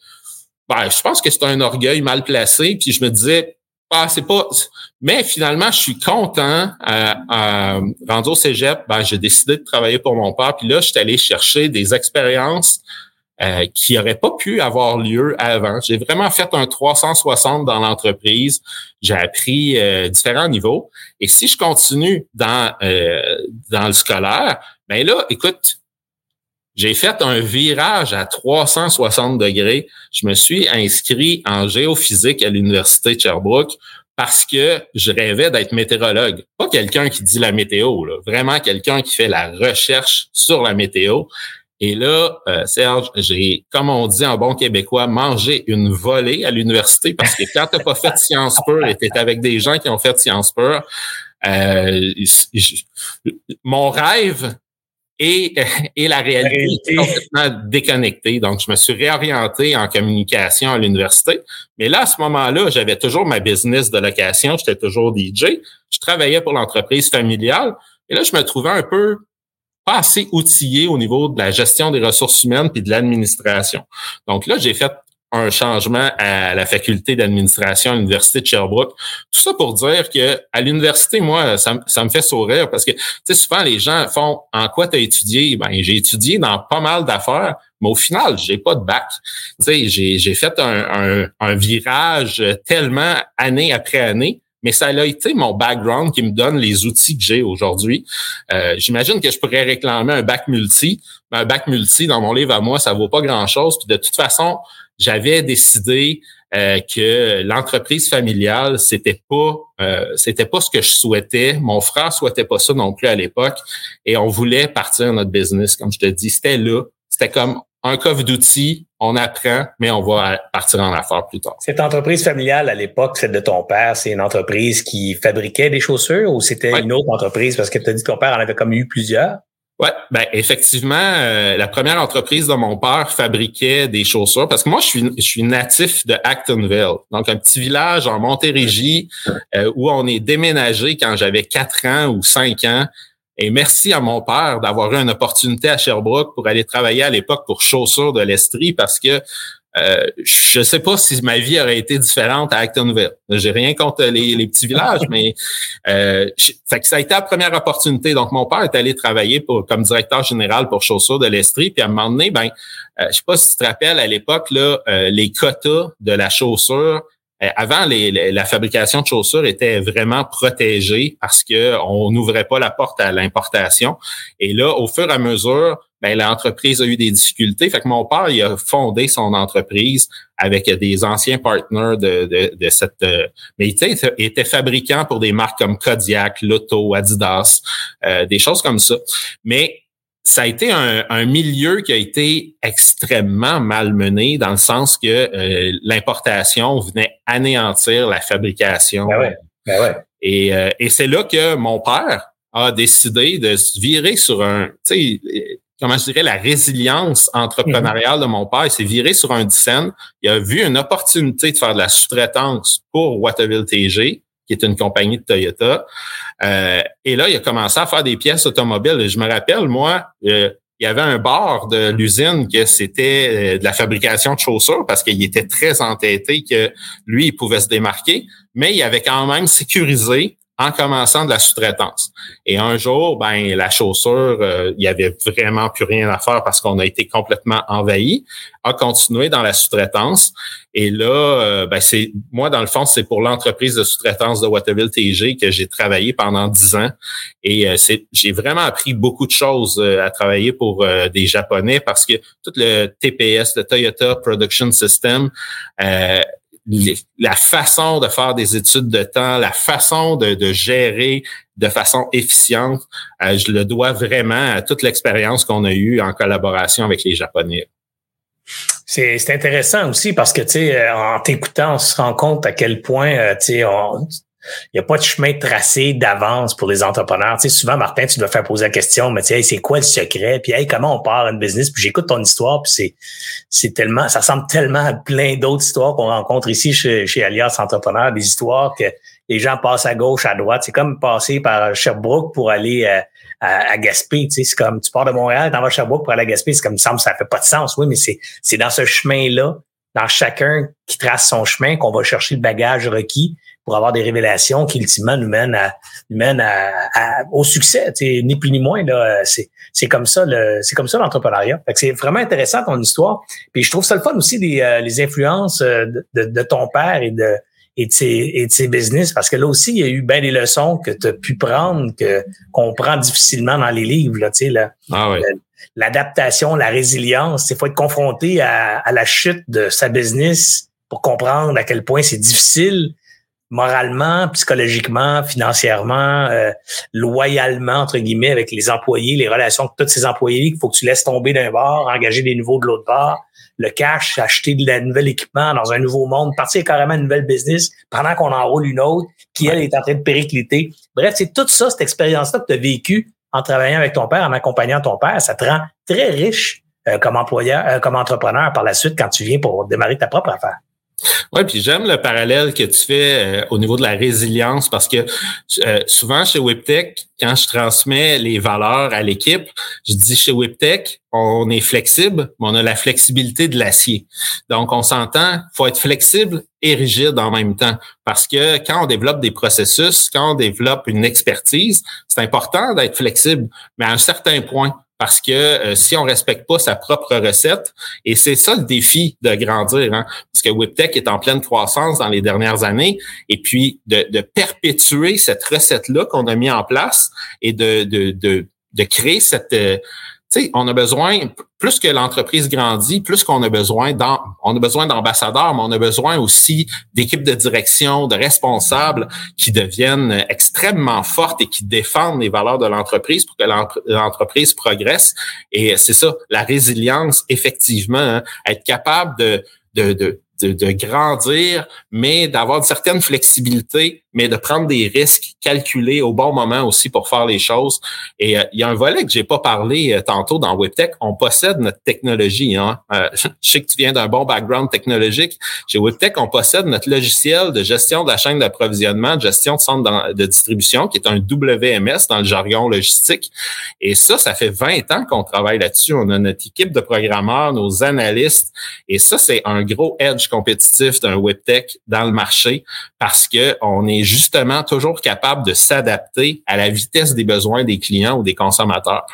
ben, je pense que c'est un orgueil mal placé. Puis je me disais, ah, c'est pas. Mais finalement, je suis content. À, rendu au cégep, ben, j'ai décidé de travailler pour mon père. Puis là, je suis allé chercher des expériences euh, qui n'aurait pas pu avoir lieu avant. J'ai vraiment fait un 360 dans l'entreprise. J'ai appris euh, différents niveaux. Et si je continue dans, euh, dans le scolaire, ben là, écoute, j'ai fait un virage à 360 degrés. Je me suis inscrit en géophysique à l'Université de Sherbrooke parce que je rêvais d'être météorologue. Pas quelqu'un qui dit la météo, là. vraiment quelqu'un qui fait la recherche sur la météo. Et là, euh, Serge, j'ai, comme on dit en bon québécois, mangé une volée à l'université parce que quand t'as pas fait Sciences Pures et t'es avec des gens qui ont fait Sciences Pures, euh, mon rêve et, (laughs) et la réalité, complètement déconnectée. Donc, je me suis réorienté en communication à l'université. Mais là, à ce moment-là, j'avais toujours ma business de location. J'étais toujours DJ. Je travaillais pour l'entreprise familiale. Et là, je me trouvais un peu pas assez outillé au niveau de la gestion des ressources humaines puis de l'administration. Donc là, j'ai fait un changement à la faculté d'administration à l'université de Sherbrooke. Tout ça pour dire que à l'université, moi, ça, me fait sourire parce que tu sais souvent les gens font en quoi tu as étudié Ben j'ai étudié dans pas mal d'affaires, mais au final, j'ai pas de bac. J'ai, j'ai fait un virage tellement année après année mais ça a été mon background qui me donne les outils que j'ai aujourd'hui. Euh, j'imagine que je pourrais réclamer un bac multi, mais un bac multi dans mon livre à moi, ça vaut pas grand-chose. Puis de toute façon, j'avais décidé euh, que l'entreprise familiale, c'était pas euh, c'était pas ce que je souhaitais. Mon frère souhaitait pas ça non plus à l'époque, et on voulait partir notre business. Comme je te dis, c'était là. C'était comme un coffre d'outils, on apprend, mais on va partir en affaires plus tard. Cette entreprise familiale à l'époque, celle de ton père, c'est une entreprise qui fabriquait des chaussures ou c'était une autre entreprise? Parce que tu as dit que ton père en avait comme eu plusieurs? Ouais, ben effectivement, euh, la première entreprise de mon père fabriquait des chaussures parce que moi je suis je suis natif de Actonville, donc un petit village en Montérégie euh, où on est déménagé quand j'avais quatre ans ou cinq ans. Et merci à mon père d'avoir eu une opportunité à Sherbrooke pour aller travailler à l'époque pour Chaussures de l'Estrie parce que euh, je ne sais pas si ma vie aurait été différente à Actonville. J'ai rien contre les, petits villages, mais (laughs) euh, fait que ça a été la première opportunité. Donc, mon père est allé travailler pour, comme directeur général pour Chaussures de l'Estrie. Puis à un moment donné, ben, euh, je sais pas si tu te rappelles, à l'époque, là, euh, les quotas de la chaussure euh, avant, la fabrication de chaussures était vraiment protégée parce que on n'ouvrait pas la porte à l'importation. Et là, au fur et à mesure, ben, l'entreprise a eu des difficultés. Fait que mon père, il a fondé son entreprise avec des anciens partenaires de, de, cette... Euh, mais il était, était, fabricant pour des marques comme Kodiak, Lotto, Adidas, euh, des choses comme ça. Mais ça a été un, milieu qui a été extrêmement malmené dans le sens que euh, l'importation venait anéantir la fabrication. Ben ouais, ben ouais. Et, euh, et c'est là que mon père a décidé de se virer sur un, tu sais, comment je dirais, la résilience entrepreneuriale de mon père. Il s'est viré sur un dixaine. Il a vu une opportunité de faire de la sous-traitance pour Waterville TG qui est une compagnie de Toyota. Euh, et là, il a commencé à faire des pièces automobiles. je me rappelle, moi, euh, il y avait un bar de l'usine que c'était euh, de la fabrication de chaussures parce qu'il était très entêté que lui, il pouvait se démarquer, mais il avait quand même sécurisé en commençant de la sous-traitance. Et un jour, ben la chaussure, euh, il y avait vraiment plus rien à faire parce qu'on a été complètement envahi. A continué dans la sous-traitance. Et là, euh, ben c'est moi dans le fond, c'est pour l'entreprise de sous-traitance de Waterville TG que j'ai travaillé pendant dix ans. Et euh, c'est j'ai vraiment appris beaucoup de choses à travailler pour des Japonais parce que tout le TPS, le Toyota Production System, la façon de faire des études de temps, la façon de, gérer de façon efficiente, euh, je le dois vraiment à toute l'expérience qu'on a eue en collaboration avec les Japonais. C'est intéressant aussi parce que, tu sais, euh, en t'écoutant, on se rend compte à quel point, euh, tu sais, il n'y a pas de chemin tracé d'avance pour les entrepreneurs. Tu sais, souvent, Martin, tu dois faire poser la question, mais tu sais, c'est quoi le secret? Puis, hey, comment on part une business? Puis, j'écoute ton histoire, puis c'est, c'est tellement, ça ressemble tellement à plein d'autres histoires qu'on rencontre ici chez, chez Alias Entrepreneurs, des histoires que les gens passent à gauche, à droite. C'est comme passer par Sherbrooke pour aller euh, à, à, Gaspé. Tu sais, c'est comme, tu pars de Montréal, t'en vas à Sherbrooke pour aller à Gaspé. C'est comme, ça me ça fait pas de sens. Oui, mais c'est, c'est dans ce chemin-là, dans chacun qui trace son chemin, qu'on va chercher le bagage requis pour avoir des révélations qui ultimement nous mènent à, nous mènent à, au succès, ni plus ni moins là. C'est c'est comme ça le c'est comme ça l'entrepreneuriat. c'est vraiment intéressant ton histoire. Puis je trouve ça le fun aussi les, euh, les influences euh, de, de, ton père et de et de, ses, et de ses business parce que là aussi il y a eu bien des leçons que tu as pu prendre que qu'on prend difficilement dans les livres là, tu sais là. Ah L'adaptation, la résilience, il faut être confronté à, à la chute de sa business pour comprendre à quel point c'est difficile moralement, psychologiquement, financièrement, euh, loyalement, entre guillemets, avec les employés, les relations avec tous ces employés qu'il faut que tu laisses tomber d'un bord, engager des nouveaux de l'autre bord, le cash, acheter de la nouvel équipement dans un nouveau monde, partir carrément une nouvelle business pendant qu'on enroule une autre qui, elle, est en train de péricliter. Bref, c'est tout ça, cette expérience-là que tu as vécue en travaillant avec ton père, en accompagnant ton père, ça te rend très riche euh, comme employeur, euh, comme entrepreneur par la suite quand tu viens pour démarrer ta propre affaire. Oui, puis j'aime le parallèle que tu fais euh, au niveau de la résilience parce que souvent chez WebTech, quand je transmets les valeurs à l'équipe, je dis chez WebTech, on est flexible, mais on a la flexibilité de l'acier. Donc, on s'entend, faut être flexible et rigide en même temps. Parce que quand on développe des processus, quand on développe une expertise, c'est important d'être flexible, mais à un certain point parce que euh, si on respecte pas sa propre recette, et c'est ça le défi de grandir, hein, parce que WebTech est en pleine croissance dans les dernières années, et puis de, de perpétuer cette recette-là qu'on a mis en place et de, de, de, de créer cette, euh, sais, on a besoin, plus que l'entreprise grandit, plus qu'on a besoin on a besoin d'ambassadeurs, mais on a besoin aussi d'équipes de direction, de responsables qui deviennent extrêmement fortes et qui défendent les valeurs de l'entreprise pour que l'entreprise progresse. Et c'est ça, la résilience, effectivement, hein, être capable de, de, de de, grandir, mais d'avoir une certaine flexibilité, mais de prendre des risques calculés au bon moment aussi pour faire les choses. Et euh, il y a un volet que j'ai pas parlé euh, tantôt dans WebTech. On possède notre technologie. Hein? Euh, (laughs) je sais que tu viens d'un bon background technologique. Chez WebTech, on possède notre logiciel de gestion de la chaîne d'approvisionnement, de gestion de centre de distribution, qui est un WMS dans le jargon logistique. Et ça, ça fait 20 ans qu'on travaille là-dessus. On a notre équipe de programmeurs, nos analystes. Et ça, c'est un gros edge compétitif d'un WebTech dans le marché parce que on est justement toujours capable de s'adapter à la vitesse des besoins des clients ou des consommateurs.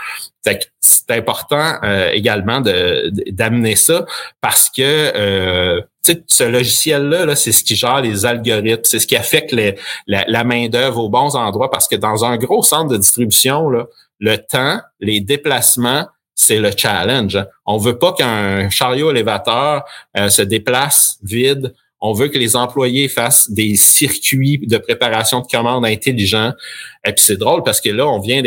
C'est important euh, également d'amener ça parce que euh, ce logiciel-là, -là, c'est ce qui gère les algorithmes, c'est ce qui affecte la, la main-d'œuvre aux bons endroits parce que dans un gros centre de distribution, là, le temps, les déplacements, c'est le challenge. On veut pas qu'un chariot élévateur euh, se déplace vide. On veut que les employés fassent des circuits de préparation de commandes intelligents. Et puis c'est drôle parce que là, on vient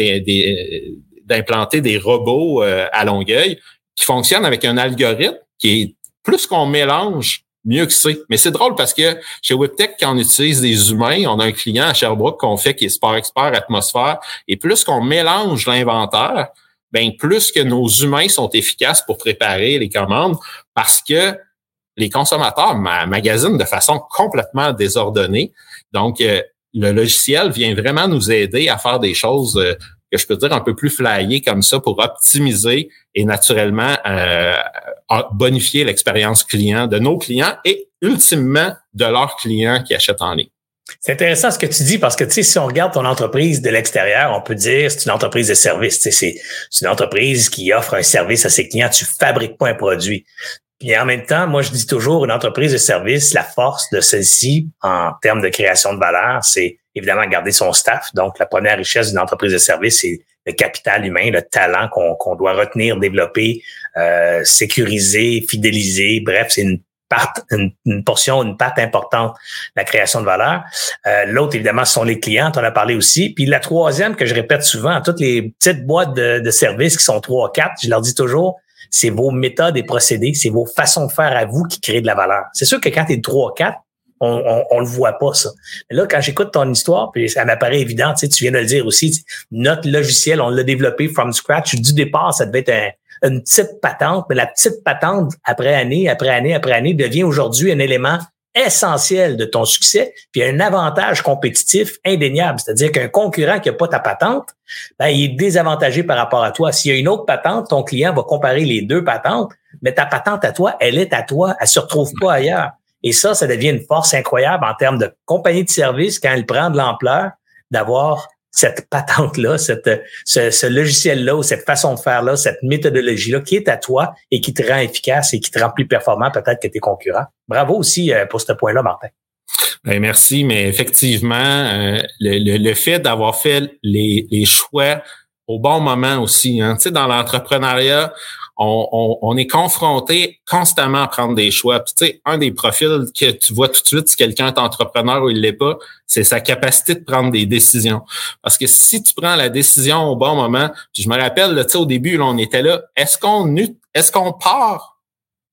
d'implanter des, robots euh, à Longueuil qui fonctionnent avec un algorithme qui est plus qu'on mélange, mieux que c'est. Mais c'est drôle parce que chez WebTech, quand on utilise des humains, on a un client à Sherbrooke qu'on fait qui est Sport Expert Atmosphère, et plus qu'on mélange l'inventaire, ben plus que nos humains sont efficaces pour préparer les commandes parce que les consommateurs magasinent de façon complètement désordonnée. Donc, euh, le logiciel vient vraiment nous aider à faire des choses euh, que je peux dire un peu plus flyées comme ça pour optimiser et naturellement euh, bonifier l'expérience client de nos clients et ultimement de leurs clients qui achètent en ligne. C'est intéressant ce que tu dis parce que si on regarde ton entreprise de l'extérieur, on peut dire c'est une entreprise de service. C'est une entreprise qui offre un service à ses clients. Tu fabriques pas un produit. Puis en même temps, moi je dis toujours une entreprise de service, la force de celle-ci en termes de création de valeur, c'est évidemment garder son staff. Donc la première richesse d'une entreprise de service, c'est le capital humain, le talent qu'on doit retenir, développer, euh, sécuriser, fidéliser. Bref, c'est une une, portion, une part importante de la création de valeur. Euh, L'autre, évidemment, ce sont les clients, on en a parlé aussi. Puis la troisième, que je répète souvent, toutes les petites boîtes de, de services qui sont trois, quatre, je leur dis toujours, c'est vos méthodes et procédés, c'est vos façons de faire à vous qui créent de la valeur. C'est sûr que quand tu es trois, quatre, on, on, on, le voit pas, ça. Mais là, quand j'écoute ton histoire, puis ça m'apparaît évident, tu, sais, tu viens de le dire aussi, notre logiciel, on l'a développé from scratch. Du départ, ça devait être un, une petite patente, mais la petite patente, après année, après année, après année, devient aujourd'hui un élément essentiel de ton succès, puis un avantage compétitif indéniable. C'est-à-dire qu'un concurrent qui n'a pas ta patente, ben, il est désavantagé par rapport à toi. S'il y a une autre patente, ton client va comparer les deux patentes, mais ta patente à toi, elle est à toi, elle se retrouve pas ailleurs. Et ça, ça devient une force incroyable en termes de compagnie de service quand elle prend de l'ampleur d'avoir cette patente-là, cette, ce, ce logiciel-là ou cette façon de faire-là, cette méthodologie-là qui est à toi et qui te rend efficace et qui te rend plus performant peut-être que tes concurrents. Bravo aussi euh, pour ce point-là, Martin. Ben, merci, mais effectivement, euh, le, le, fait d'avoir fait les, les choix au bon moment aussi. Hein. Tu sais, dans l'entrepreneuriat, on, est confronté constamment à prendre des choix. Tu sais, un des profils que tu vois tout de suite si quelqu'un est entrepreneur ou il l'est pas, c'est sa capacité de prendre des décisions. Parce que si tu prends la décision au bon moment, je me rappelle, tu sais, au début, là, on était là, est-ce qu'on est-ce qu'on part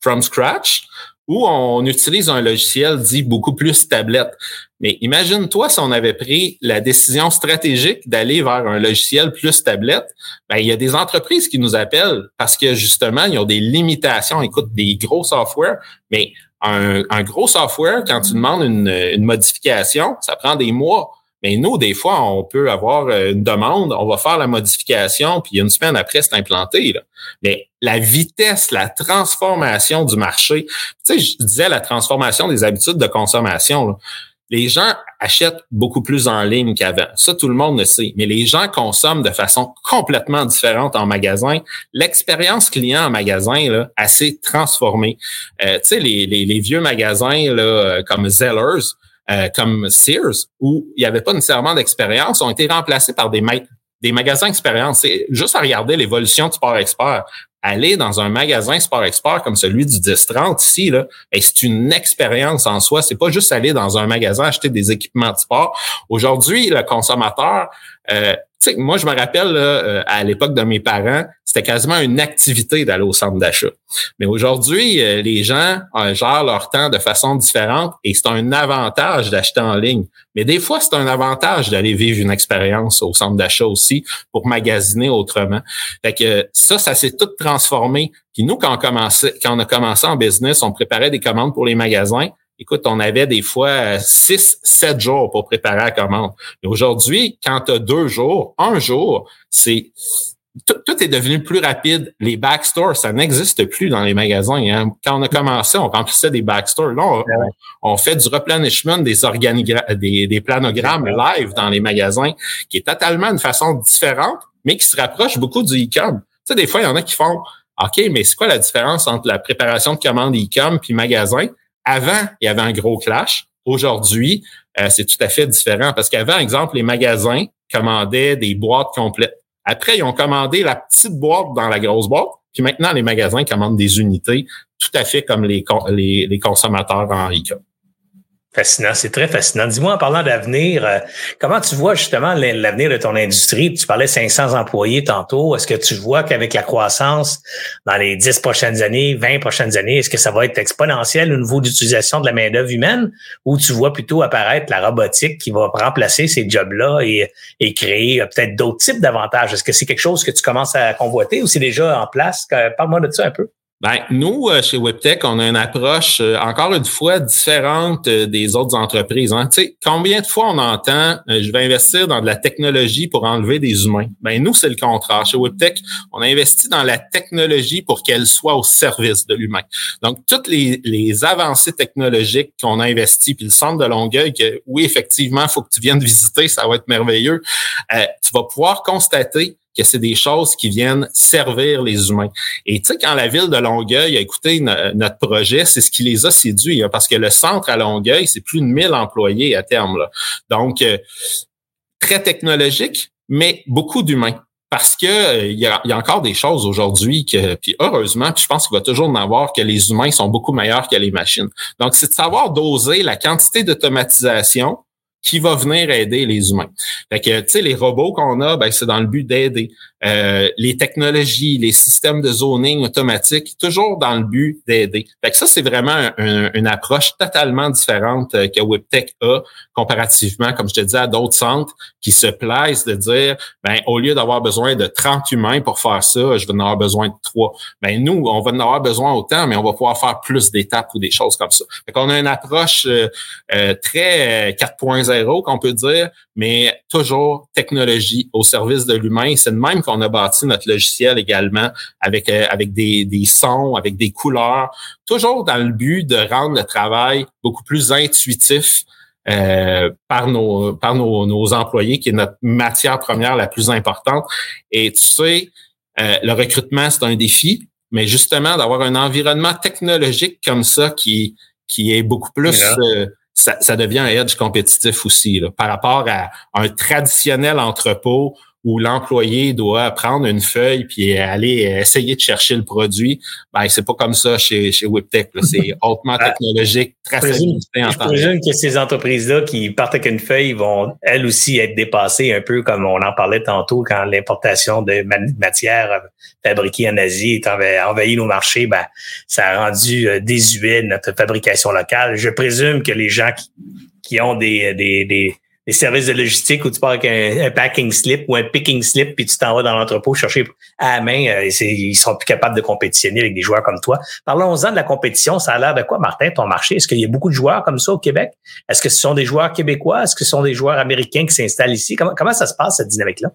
from scratch? Ou on utilise un logiciel dit beaucoup plus tablette. Mais imagine-toi si on avait pris la décision stratégique d'aller vers un logiciel plus tablette, ben, il y a des entreprises qui nous appellent parce que justement, ils ont des limitations. Écoute, des gros software, mais un, gros software, quand tu demandes une modification, ça prend des mois. Mais nous, des fois, on peut avoir euh, une demande, on va faire la modification, puis une semaine après, c'est implanté. Là. Mais la vitesse, la transformation du marché, tu sais, je disais la transformation des habitudes de consommation. Les gens achètent beaucoup plus en ligne qu'avant. Ça, tout le monde le sait. Mais les gens consomment de façon complètement différente en magasin. L'expérience client en magasin, là, assez transformée. Euh, tu sais, les, les, les, vieux magasins là, comme Zellers, euh, comme Sears, où il n'y avait pas nécessairement d'expérience, ont été remplacés par des, magasins expérience. C'est juste à regarder l'évolution de Sport Expert. Aller dans un magasin Sport Expert comme celui du 10-30 ici, là, ben, c'est une expérience en soi. C'est pas juste aller dans un magasin acheter des équipements de sport. Aujourd'hui, le consommateur, euh, moi, je me rappelle, euh, à l'époque de mes parents, c'était quasiment une activité d'aller au centre d'achat. Mais aujourd'hui, euh, les gens euh, gèrent leur temps de façon différente et c'est un avantage d'acheter en ligne. Mais des fois, c'est un avantage d'aller vivre une expérience au centre d'achat aussi pour magasiner autrement. Fait que ça, ça s'est tout transformé. Puis nous, quand on, quand on a commencé en business, on préparait des commandes pour les magasins. Écoute, on avait des fois six, sept jours pour préparer la commande. Mais aujourd'hui, quand tu as deux jours, un jour, c'est tout, est devenu plus rapide. Les backstores, ça n'existe plus dans les magasins. Hein. Quand on a commencé, on remplissait des backstores. Là, on, fait du replenishment des des, des planogrammes live dans les magasins, qui est totalement une façon différente, mais qui se rapproche beaucoup du e-com. Tu sais, des fois, il y en a qui font OK, mais c'est quoi la différence entre la préparation de commande e-com puis magasin? Avant, il y avait un gros clash. Aujourd'hui, euh, c'est tout à fait différent parce qu'avant, exemple, les magasins commandaient des boîtes complètes. Après, ils ont commandé la petite boîte dans la grosse boîte. Puis maintenant, les magasins commandent des unités tout à fait comme les, consommateurs en e-com. Fascinant, c'est très fascinant. Dis-moi, en parlant d'avenir, euh, comment tu vois justement l'avenir de ton industrie? Tu parlais 500 employés tantôt. Est-ce que tu vois qu'avec la croissance dans les 10 prochaines années, 20 prochaines années, est-ce que ça va être exponentiel au niveau d'utilisation de la main-d'œuvre humaine? Ou tu vois plutôt apparaître la robotique qui va remplacer ces jobs-là et, et créer euh, peut-être d'autres types d'avantages? Est-ce que c'est quelque chose que tu commences à convoiter ou c'est déjà en place? Parle-moi de ça un peu. Ben, nous, euh, chez WebTech, on a une approche, euh, encore une fois, différente euh, des autres entreprises. Hein. Tu sais, combien de fois on entend je vais investir dans de la technologie pour enlever des humains? Ben, nous, c'est le contraire. Chez WebTech, on a investi dans la technologie pour qu'elle soit au service de l'humain. Donc, toutes les, les avancées technologiques qu'on a investies, puis le centre de Longueuil, que oui, effectivement, il faut que tu viennes visiter, ça va être merveilleux. tu vas pouvoir constater que c'est des choses qui viennent servir les humains. Et tu sais, quand la ville de Longueuil a écouté notre projet, c'est ce qui les a séduits, hein, parce que le centre à Longueuil, c'est plus de 1000 employés à terme. Là. Donc, euh, très technologique, mais beaucoup d'humains. Parce que euh, il y, a, encore des choses aujourd'hui que, puis heureusement, puis je pense qu'il va toujours en avoir que les humains sont beaucoup meilleurs que les machines. Donc, c'est de savoir doser la quantité d'automatisation qui va venir aider les humains. Fait que, tu sais, les robots qu'on a, ben, c'est dans le but d'aider. Euh, les technologies, les systèmes de zoning automatique, toujours dans le but d'aider. Fait que ça, c'est vraiment une approche totalement différente euh, que WebTech a comparativement, comme je te disais, à d'autres centres qui se plaisent de dire, ben, au lieu d'avoir besoin de 30 humains pour faire ça, je vais en avoir besoin de trois. Ben, nous, on va en avoir besoin autant, mais on va pouvoir faire plus d'étapes ou des choses comme ça. Fait qu'on a une approche euh, très 4.0 qu'on peut dire, mais toujours technologie au service de l'humain. C'est même qu'on a bâti notre logiciel également avec, euh, avec des, des sons, avec des couleurs, toujours dans le but de rendre le travail beaucoup plus intuitif euh, par nos par nos, nos, employés, qui est notre matière première la plus importante. Et tu sais, euh, le recrutement, c'est un défi, mais justement, d'avoir un environnement technologique comme ça qui, qui est beaucoup plus ça, devient un edge compétitif aussi par rapport à un traditionnel entrepôt où l'employé doit prendre une feuille puis aller essayer de chercher le produit. Ben, c'est pas comme ça chez, chez WebTech. C'est (laughs) hautement ah, technologique, très Je présume que ces entreprises-là qui partent avec une feuille vont, elles aussi, être dépassées un peu comme on en parlait tantôt quand l'importation de matières fabriquées en Asie est envahi nos marchés. Ben, ça a rendu euh, désuet notre fabrication locale. Je présume que les gens qui, qui ont des, des, des des services de logistique où tu pars avec un, packing slip ou un picking slip, puis tu t'en vas dans l'entrepôt chercher à la main. Euh, ils sont plus capables de compétitionner avec des joueurs comme toi. Parlons-en de la compétition. Ça a l'air de quoi, Martin, ton marché? Est-ce qu'il y a beaucoup de joueurs comme ça au Québec? Est-ce que ce sont des joueurs québécois? Est-ce que ce sont des joueurs américains qui s'installent ici? Comment, comment ça se passe, cette dynamique-là?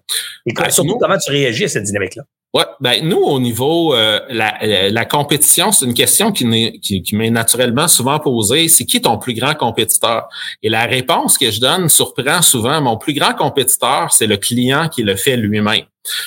Et ben, surtout, comment tu réagis à cette dynamique-là? Ouais, ben nous au niveau euh, la, la, compétition, c'est une question qui m'est qui, naturellement souvent posée. C'est qui ton plus grand compétiteur? Et la réponse que je donne surprend souvent. Mon plus grand compétiteur, c'est le client qui le fait lui-même.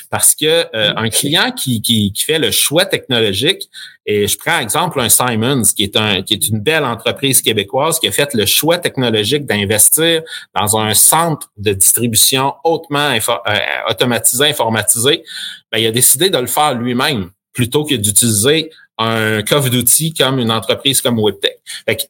Parce que euh, un client qui, qui, qui, fait le choix technologique, et je prends exemple un Simons, qui est un qui est une belle entreprise québécoise qui a fait le choix technologique d'investir dans un centre de distribution hautement euh, automatisé, informatisé, ben, il a décidé de le faire lui-même plutôt que d'utiliser un coffre d'outils comme une entreprise comme WebTech.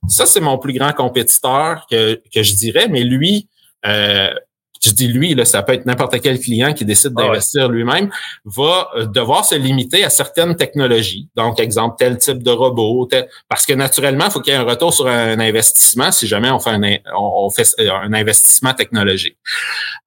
Ça, c'est mon plus grand compétiteur que, que je dirais, mais lui, euh, je dis lui, là, ça peut être n'importe quel client qui décide ah d'investir lui-même, va euh, devoir se limiter à certaines technologies. Donc, exemple, tel type de robot, parce que naturellement, il faut qu'il y ait un retour sur un investissement si jamais on fait un, on fait un investissement technologique.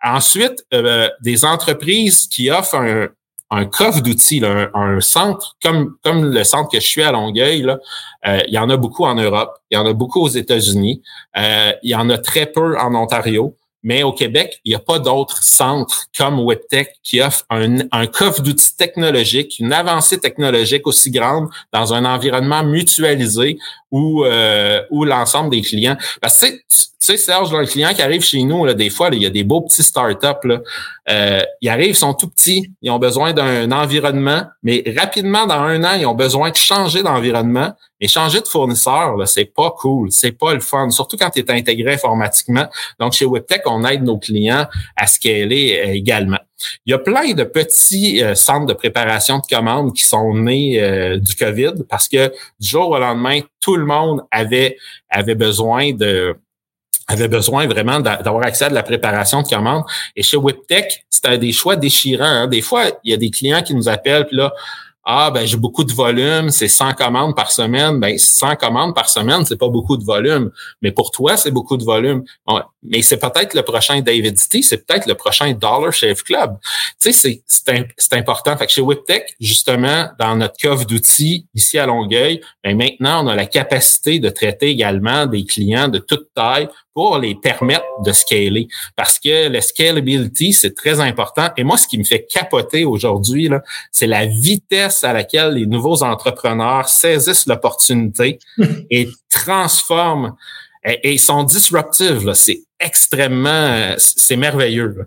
Ensuite, euh, des entreprises qui offrent un, un coffre d'outils, un, centre comme comme le centre que je suis à Longueuil, là, euh, il y en a beaucoup en Europe, il y en a beaucoup aux États-Unis, il y en a très peu en Ontario. Mais au Québec, il n'y a pas d'autres centres comme WebTech qui offrent un, coffre d'outils technologiques, une avancée technologique aussi grande dans un environnement mutualisé où, euh, où l'ensemble des clients. Parce sais, Serge, un client qui arrive chez nous, là, des fois, il y a des beaux petits startups. Là, euh, ils arrivent, ils sont tout petits, ils ont besoin d'un environnement, mais rapidement, dans un an, ils ont besoin de changer d'environnement. Mais changer de fournisseur, là, c'est pas cool, c'est pas le fun, surtout quand tu es intégré informatiquement. Donc, chez WebTech, on aide nos clients à scaler euh, également. Il y a plein de petits euh, centres de préparation de commandes qui sont nés euh, du COVID parce que du jour au lendemain, tout le monde avait, avait besoin de avait besoin vraiment d'avoir accès à de la préparation de commandes. Et chez WebTech, c'était des choix déchirants. Hein. Des fois, il y a des clients qui nous appellent, puis là, ah, ben j'ai beaucoup de volume, c'est 100 commandes par semaine. Ben 100 commandes par semaine, c'est pas beaucoup de volume. Mais pour toi, c'est beaucoup de volume. Mais c'est peut-être le prochain Davidity, c'est peut-être le prochain Dollar Shave Club. Tu sais, c'est important. Fait que chez WebTech, justement, dans notre coffre d'outils ici à Longueuil, ben maintenant, on a la capacité de traiter également des clients de toute taille pour les permettre de scaler. Parce que le scalability, c'est très important. Et moi, ce qui me fait capoter aujourd'hui, c'est la vitesse à laquelle les nouveaux entrepreneurs saisissent l'opportunité (laughs) et transforment et, sont disruptifs. C'est extrêmement, c'est merveilleux.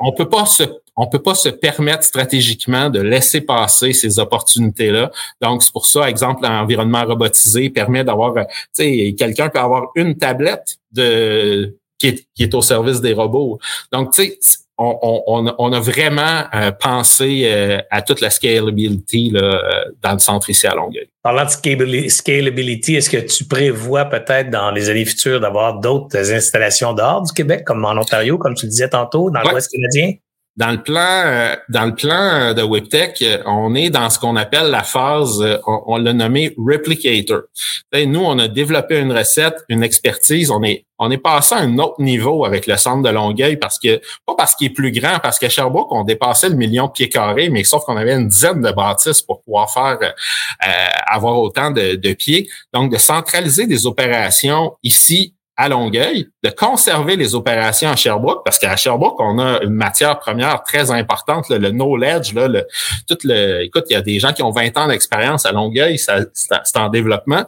On peut pas se on peut pas se permettre stratégiquement de laisser passer ces opportunités-là. Donc, c'est pour ça, exemple, l'environnement robotisé permet d'avoir, tu sais, quelqu'un peut avoir une tablette de qui est, qui est au service des robots. Donc, tu sais, on, on, on, a vraiment euh, pensé euh, à toute la scalability là, euh, dans le centre ici à Longueuil. Parlant de scalability, est-ce que tu prévois peut-être dans les années futures d'avoir d'autres installations dehors du Québec, comme en Ontario, comme tu le disais tantôt, dans l'Ouest canadien? Dans le plan, euh, dans le plan de WebTech, euh, on est dans ce qu'on appelle la phase, euh, on, l'a nommé replicator. nous, on a développé une recette, une expertise. On est, on est passé à un autre niveau avec le centre de Longueuil parce que pas parce qu'il est plus grand, parce qu'à Sherbrooke, on dépassait le million de pieds carrés, mais sauf qu'on avait une dizaine de bâtisses pour pouvoir faire avoir autant de, de pieds. Donc, de centraliser des opérations ici à Longueuil, de conserver les opérations à Sherbrooke, parce qu'à Sherbrooke, on a une matière première très importante, le knowledge, là, le, tout le, écoute, il y a des gens qui ont 20 ans d'expérience à Longueuil, c'est en développement.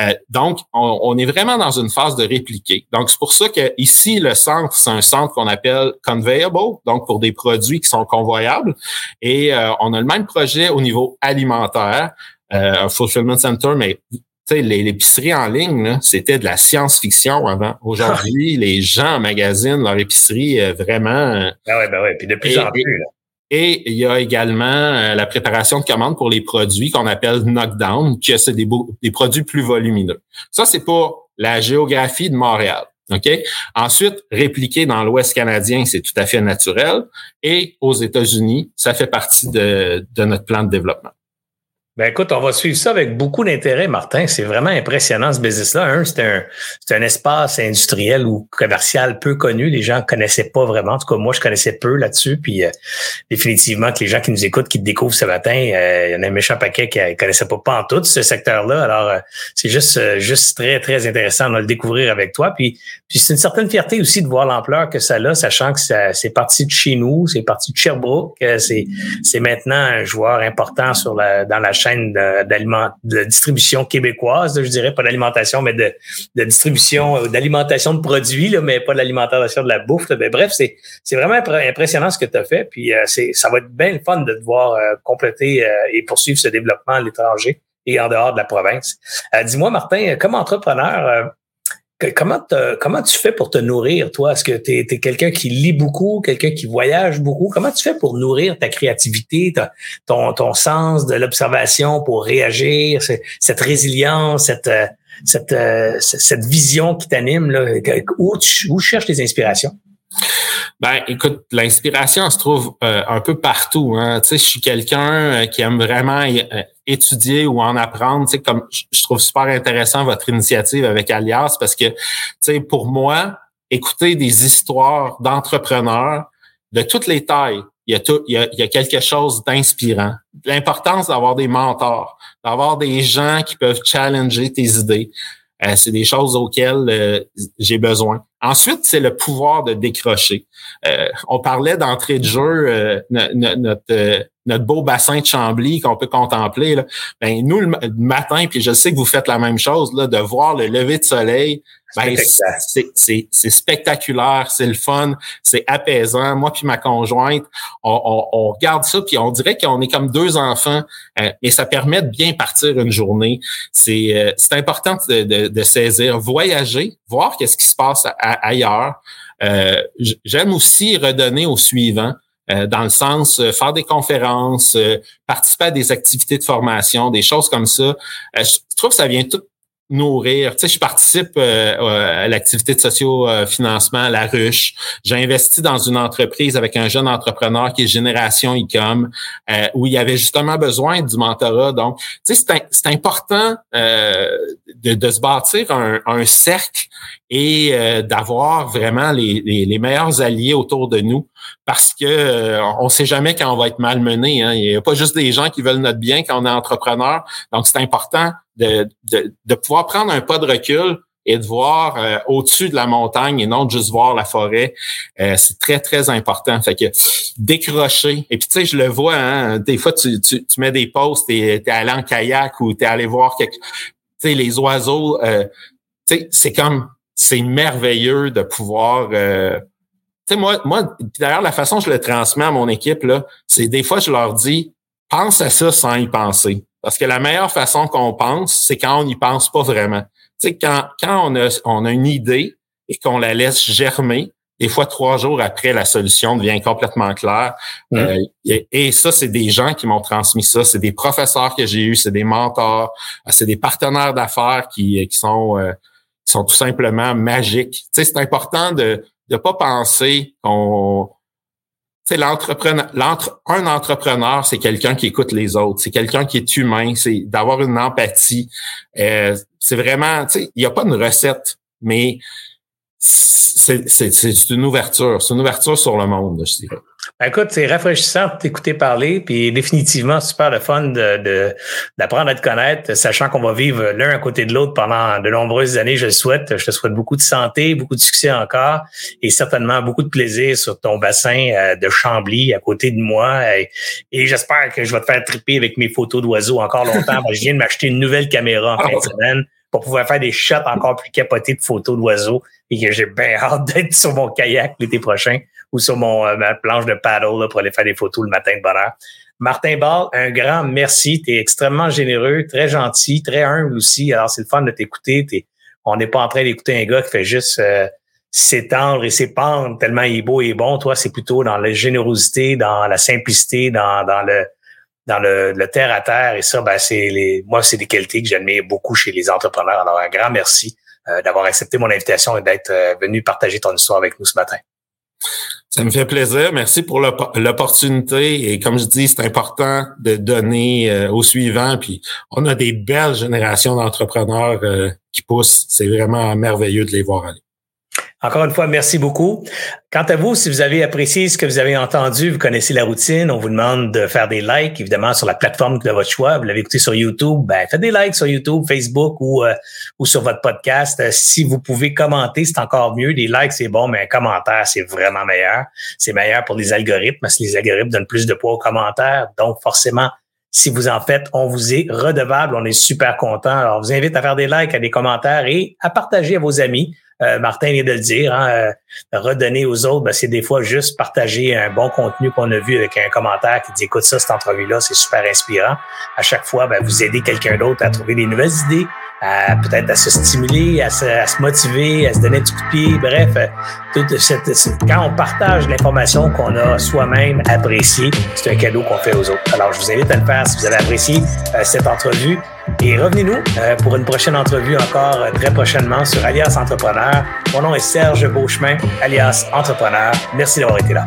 Euh, donc, on, est vraiment dans une phase de répliquer. Donc, c'est pour ça que ici, le centre, c'est un centre qu'on appelle conveyable, donc pour des produits qui sont convoyables. Et euh, on a le même projet au niveau alimentaire, euh, un fulfillment center, mais sais, l'épicerie en ligne, c'était de la science-fiction avant. (laughs) Aujourd'hui, les gens magasinent leur épicerie euh, vraiment. Ben ouais, ben ouais. Puis de plus en plus. Là. Et il y a également euh, la préparation de commandes pour les produits qu'on appelle knockdown, qui c'est des, des produits plus volumineux. Ça, c'est pour la géographie de Montréal. OK? Ensuite, répliquer dans l'Ouest canadien, c'est tout à fait naturel. Et aux États-Unis, ça fait partie de, de notre plan de développement. Ben écoute, on va suivre ça avec beaucoup d'intérêt, Martin. C'est vraiment impressionnant ce business-là. C'est un, un espace industriel ou commercial peu connu. Les gens connaissaient pas vraiment. En tout cas, moi, je connaissais peu là-dessus. Puis euh, définitivement que les gens qui nous écoutent, qui te découvrent ce matin, euh, il y en a un méchant paquet qui ne connaissaient pas, pas en tout ce secteur-là. Alors, euh, c'est juste, juste très, très intéressant de le découvrir avec toi. Puis, c'est une certaine fierté aussi de voir l'ampleur que ça a, sachant que c'est parti de chez nous, c'est parti de Sherbrooke. C'est, c'est maintenant un joueur important sur la, dans la chaîne d'aliment, de, distribution québécoise, je dirais, pas d'alimentation, mais de, distribution, euh, d'alimentation de produits, là, mais pas d'alimentation de la bouffe. Mais bref, c'est, vraiment impressionnant ce que tu as fait. Puis euh, ça va être bien le fun de te voir euh, compléter et poursuivre ce développement à l'étranger et en dehors de la province. dis-moi, Martin, comme entrepreneur, Comment, comment tu fais pour te nourrir, toi? Est-ce que tu es, quelqu'un qui lit beaucoup, quelqu'un qui voyage beaucoup? Comment tu fais pour nourrir ta créativité, ton, ton sens de l'observation pour réagir, cette résilience, cette, euh, cette, euh, cette vision qui t'anime? Où, tu, où cherches tes inspirations? Ben, écoute, l'inspiration se trouve euh, un peu partout. Hein. Tu sais, je suis quelqu'un qui aime vraiment étudier ou en apprendre. Tu sais, comme je trouve super intéressant votre initiative avec Alias parce que, tu sais, pour moi, écouter des histoires d'entrepreneurs de toutes les tailles, il y a, tout, il y a, quelque chose d'inspirant. L'importance d'avoir des mentors, d'avoir des gens qui peuvent challenger tes idées. Euh, c'est des choses auxquelles euh, j'ai besoin. Ensuite, c'est le pouvoir de décrocher. Euh, on parlait d'entrée de jeu, notre, notre beau bassin de Chambly qu'on peut contempler. Là. Ben, nous, le, matin, puis je sais que vous faites la même chose, là, de voir le lever de soleil, ben, c'est spectaculaire, c'est le fun, c'est apaisant. Moi puis ma conjointe, on, on, regarde ça, puis on dirait qu'on est comme deux enfants, euh, et ça permet de bien partir une journée. C'est euh, important de, de, de, saisir, voyager, voir qu'est-ce qui se passe ailleurs. Euh, J'aime aussi redonner au suivant. Euh, dans le sens euh, faire des conférences, participer à des activités de formation, des choses comme ça. je trouve que ça vient tout nourrir. Tu sais, je participe à l'activité de socio-financement, la ruche. J'ai investi dans une entreprise avec un jeune entrepreneur qui est Génération Ecom, où il y avait justement besoin du mentorat. Donc, tu sais, c'est important de, de, se bâtir un, un cercle et euh, d'avoir vraiment les, les, meilleurs alliés autour de nous parce que euh, on sait jamais quand on va être malmené. Hein. Il n'y a pas juste des gens qui veulent notre bien quand on est entrepreneur. Donc, c'est important de, de, de, pouvoir prendre un pas de recul et de voir euh, au-dessus de la montagne et non de juste voir la forêt. c'est très, très important. Fait que décrocher. Et puis, tu sais, je le vois, hein, des fois, tu, tu, tu mets des posts, tu es, allé en kayak ou tu es allé voir quelque... Tu sais, les oiseaux, tu sais, c'est comme c'est merveilleux de pouvoir. Euh, tu sais, moi, moi d'ailleurs, la façon dont je le transmets à mon équipe, là, c'est des fois, je leur dis, pense à ça sans y penser. Parce que la meilleure façon qu'on pense, c'est quand on n'y pense pas vraiment. Tu sais, quand, quand on a, on a une idée et qu'on la laisse germer, des fois, trois jours après, la solution devient complètement claire. Mmh. Euh, et, ça, c'est des gens qui m'ont transmis ça. C'est des professeurs que j'ai eus, c'est des mentors, c'est des partenaires d'affaires qui, qui sont euh, sont tout simplement magiques. Tu sais, c'est important de ne pas penser qu'on c'est l'entrepreneur, l'entre, un entrepreneur, c'est quelqu'un qui écoute les autres, c'est quelqu'un qui est humain, c'est d'avoir une empathie. Euh, c'est vraiment, tu sais, il n'y a pas une recette, mais c'est une ouverture, c'est une ouverture sur le monde, je dirais. Ben, écoute, c'est rafraîchissant de t'écouter parler, puis définitivement super le fun de d'apprendre à te connaître, sachant qu'on va vivre l'un à côté de l'autre pendant de nombreuses années. Je le souhaite. Je te souhaite beaucoup de santé, beaucoup de succès encore, et certainement beaucoup de plaisir sur ton bassin euh, de Chambly à côté de moi. Et, j'espère que je vais te faire triper avec mes photos d'oiseaux encore longtemps. je viens de m'acheter une nouvelle caméra en fin de semaine pour pouvoir faire des shots encore plus capotés de photos d'oiseaux et que j'ai bien hâte d'être sur mon kayak l'été prochain ou sur mon, euh, ma planche de paddle pour aller faire des photos le matin de bonheur. Martin Ball, un grand merci. Tu es extrêmement généreux, très gentil, très humble aussi. Alors, c'est le fun de t'écouter. On n'est pas en train d'écouter un gars qui fait juste euh, s'étendre et s'épandre tellement il est beau et bon. Toi, c'est plutôt dans la générosité, dans la simplicité, dans, dans le dans le, terre à terre. Et ça, ben, c'est les, moi, c'est des qualités que j'admire beaucoup chez les entrepreneurs. Alors, un grand merci euh, d'avoir accepté mon invitation et d'être euh, venu partager ton histoire avec nous ce matin. Ça me fait plaisir. Merci pour l'opportunité. Et comme je dis, c'est important de donner euh, aux suivants. Puis on a des belles générations d'entrepreneurs euh, qui poussent. C'est vraiment merveilleux de les voir aller. Encore une fois, merci beaucoup. Quant à vous, si vous avez apprécié ce que vous avez entendu, vous connaissez la routine, on vous demande de faire des likes, évidemment, sur la plateforme de votre choix. Vous l'avez écouté sur YouTube, ben, faites des likes sur YouTube, Facebook ou, euh, ou sur votre podcast. Euh, si vous pouvez commenter, c'est encore mieux. Des likes, c'est bon, mais un commentaire, c'est vraiment meilleur. C'est meilleur pour les algorithmes, parce que les algorithmes donnent plus de poids aux commentaires. Donc, forcément, si vous en faites, on vous est redevable. On est super content. Alors, je vous invite à faire des likes, à des commentaires et à partager à vos amis. Euh, Martin vient de le dire, hein, euh, redonner aux autres, ben, c'est des fois juste partager un bon contenu qu'on a vu avec un commentaire qui dit écoute ça, cette entrevue-là, c'est super inspirant. À chaque fois, ben, vous aidez quelqu'un d'autre à trouver des nouvelles idées, peut-être à se stimuler, à se, motiver, à se donner du coup de pied. Bref, euh, toute cette, quand on partage l'information qu'on a soi-même appréciée, c'est un cadeau qu'on fait aux autres. Alors, je vous invite à le faire si vous avez apprécié cette entrevue. Et revenez-nous euh, pour une prochaine entrevue encore euh, très prochainement sur Alias Entrepreneur. Mon nom est Serge Beauchemin, alias Entrepreneur. Merci d'avoir été là.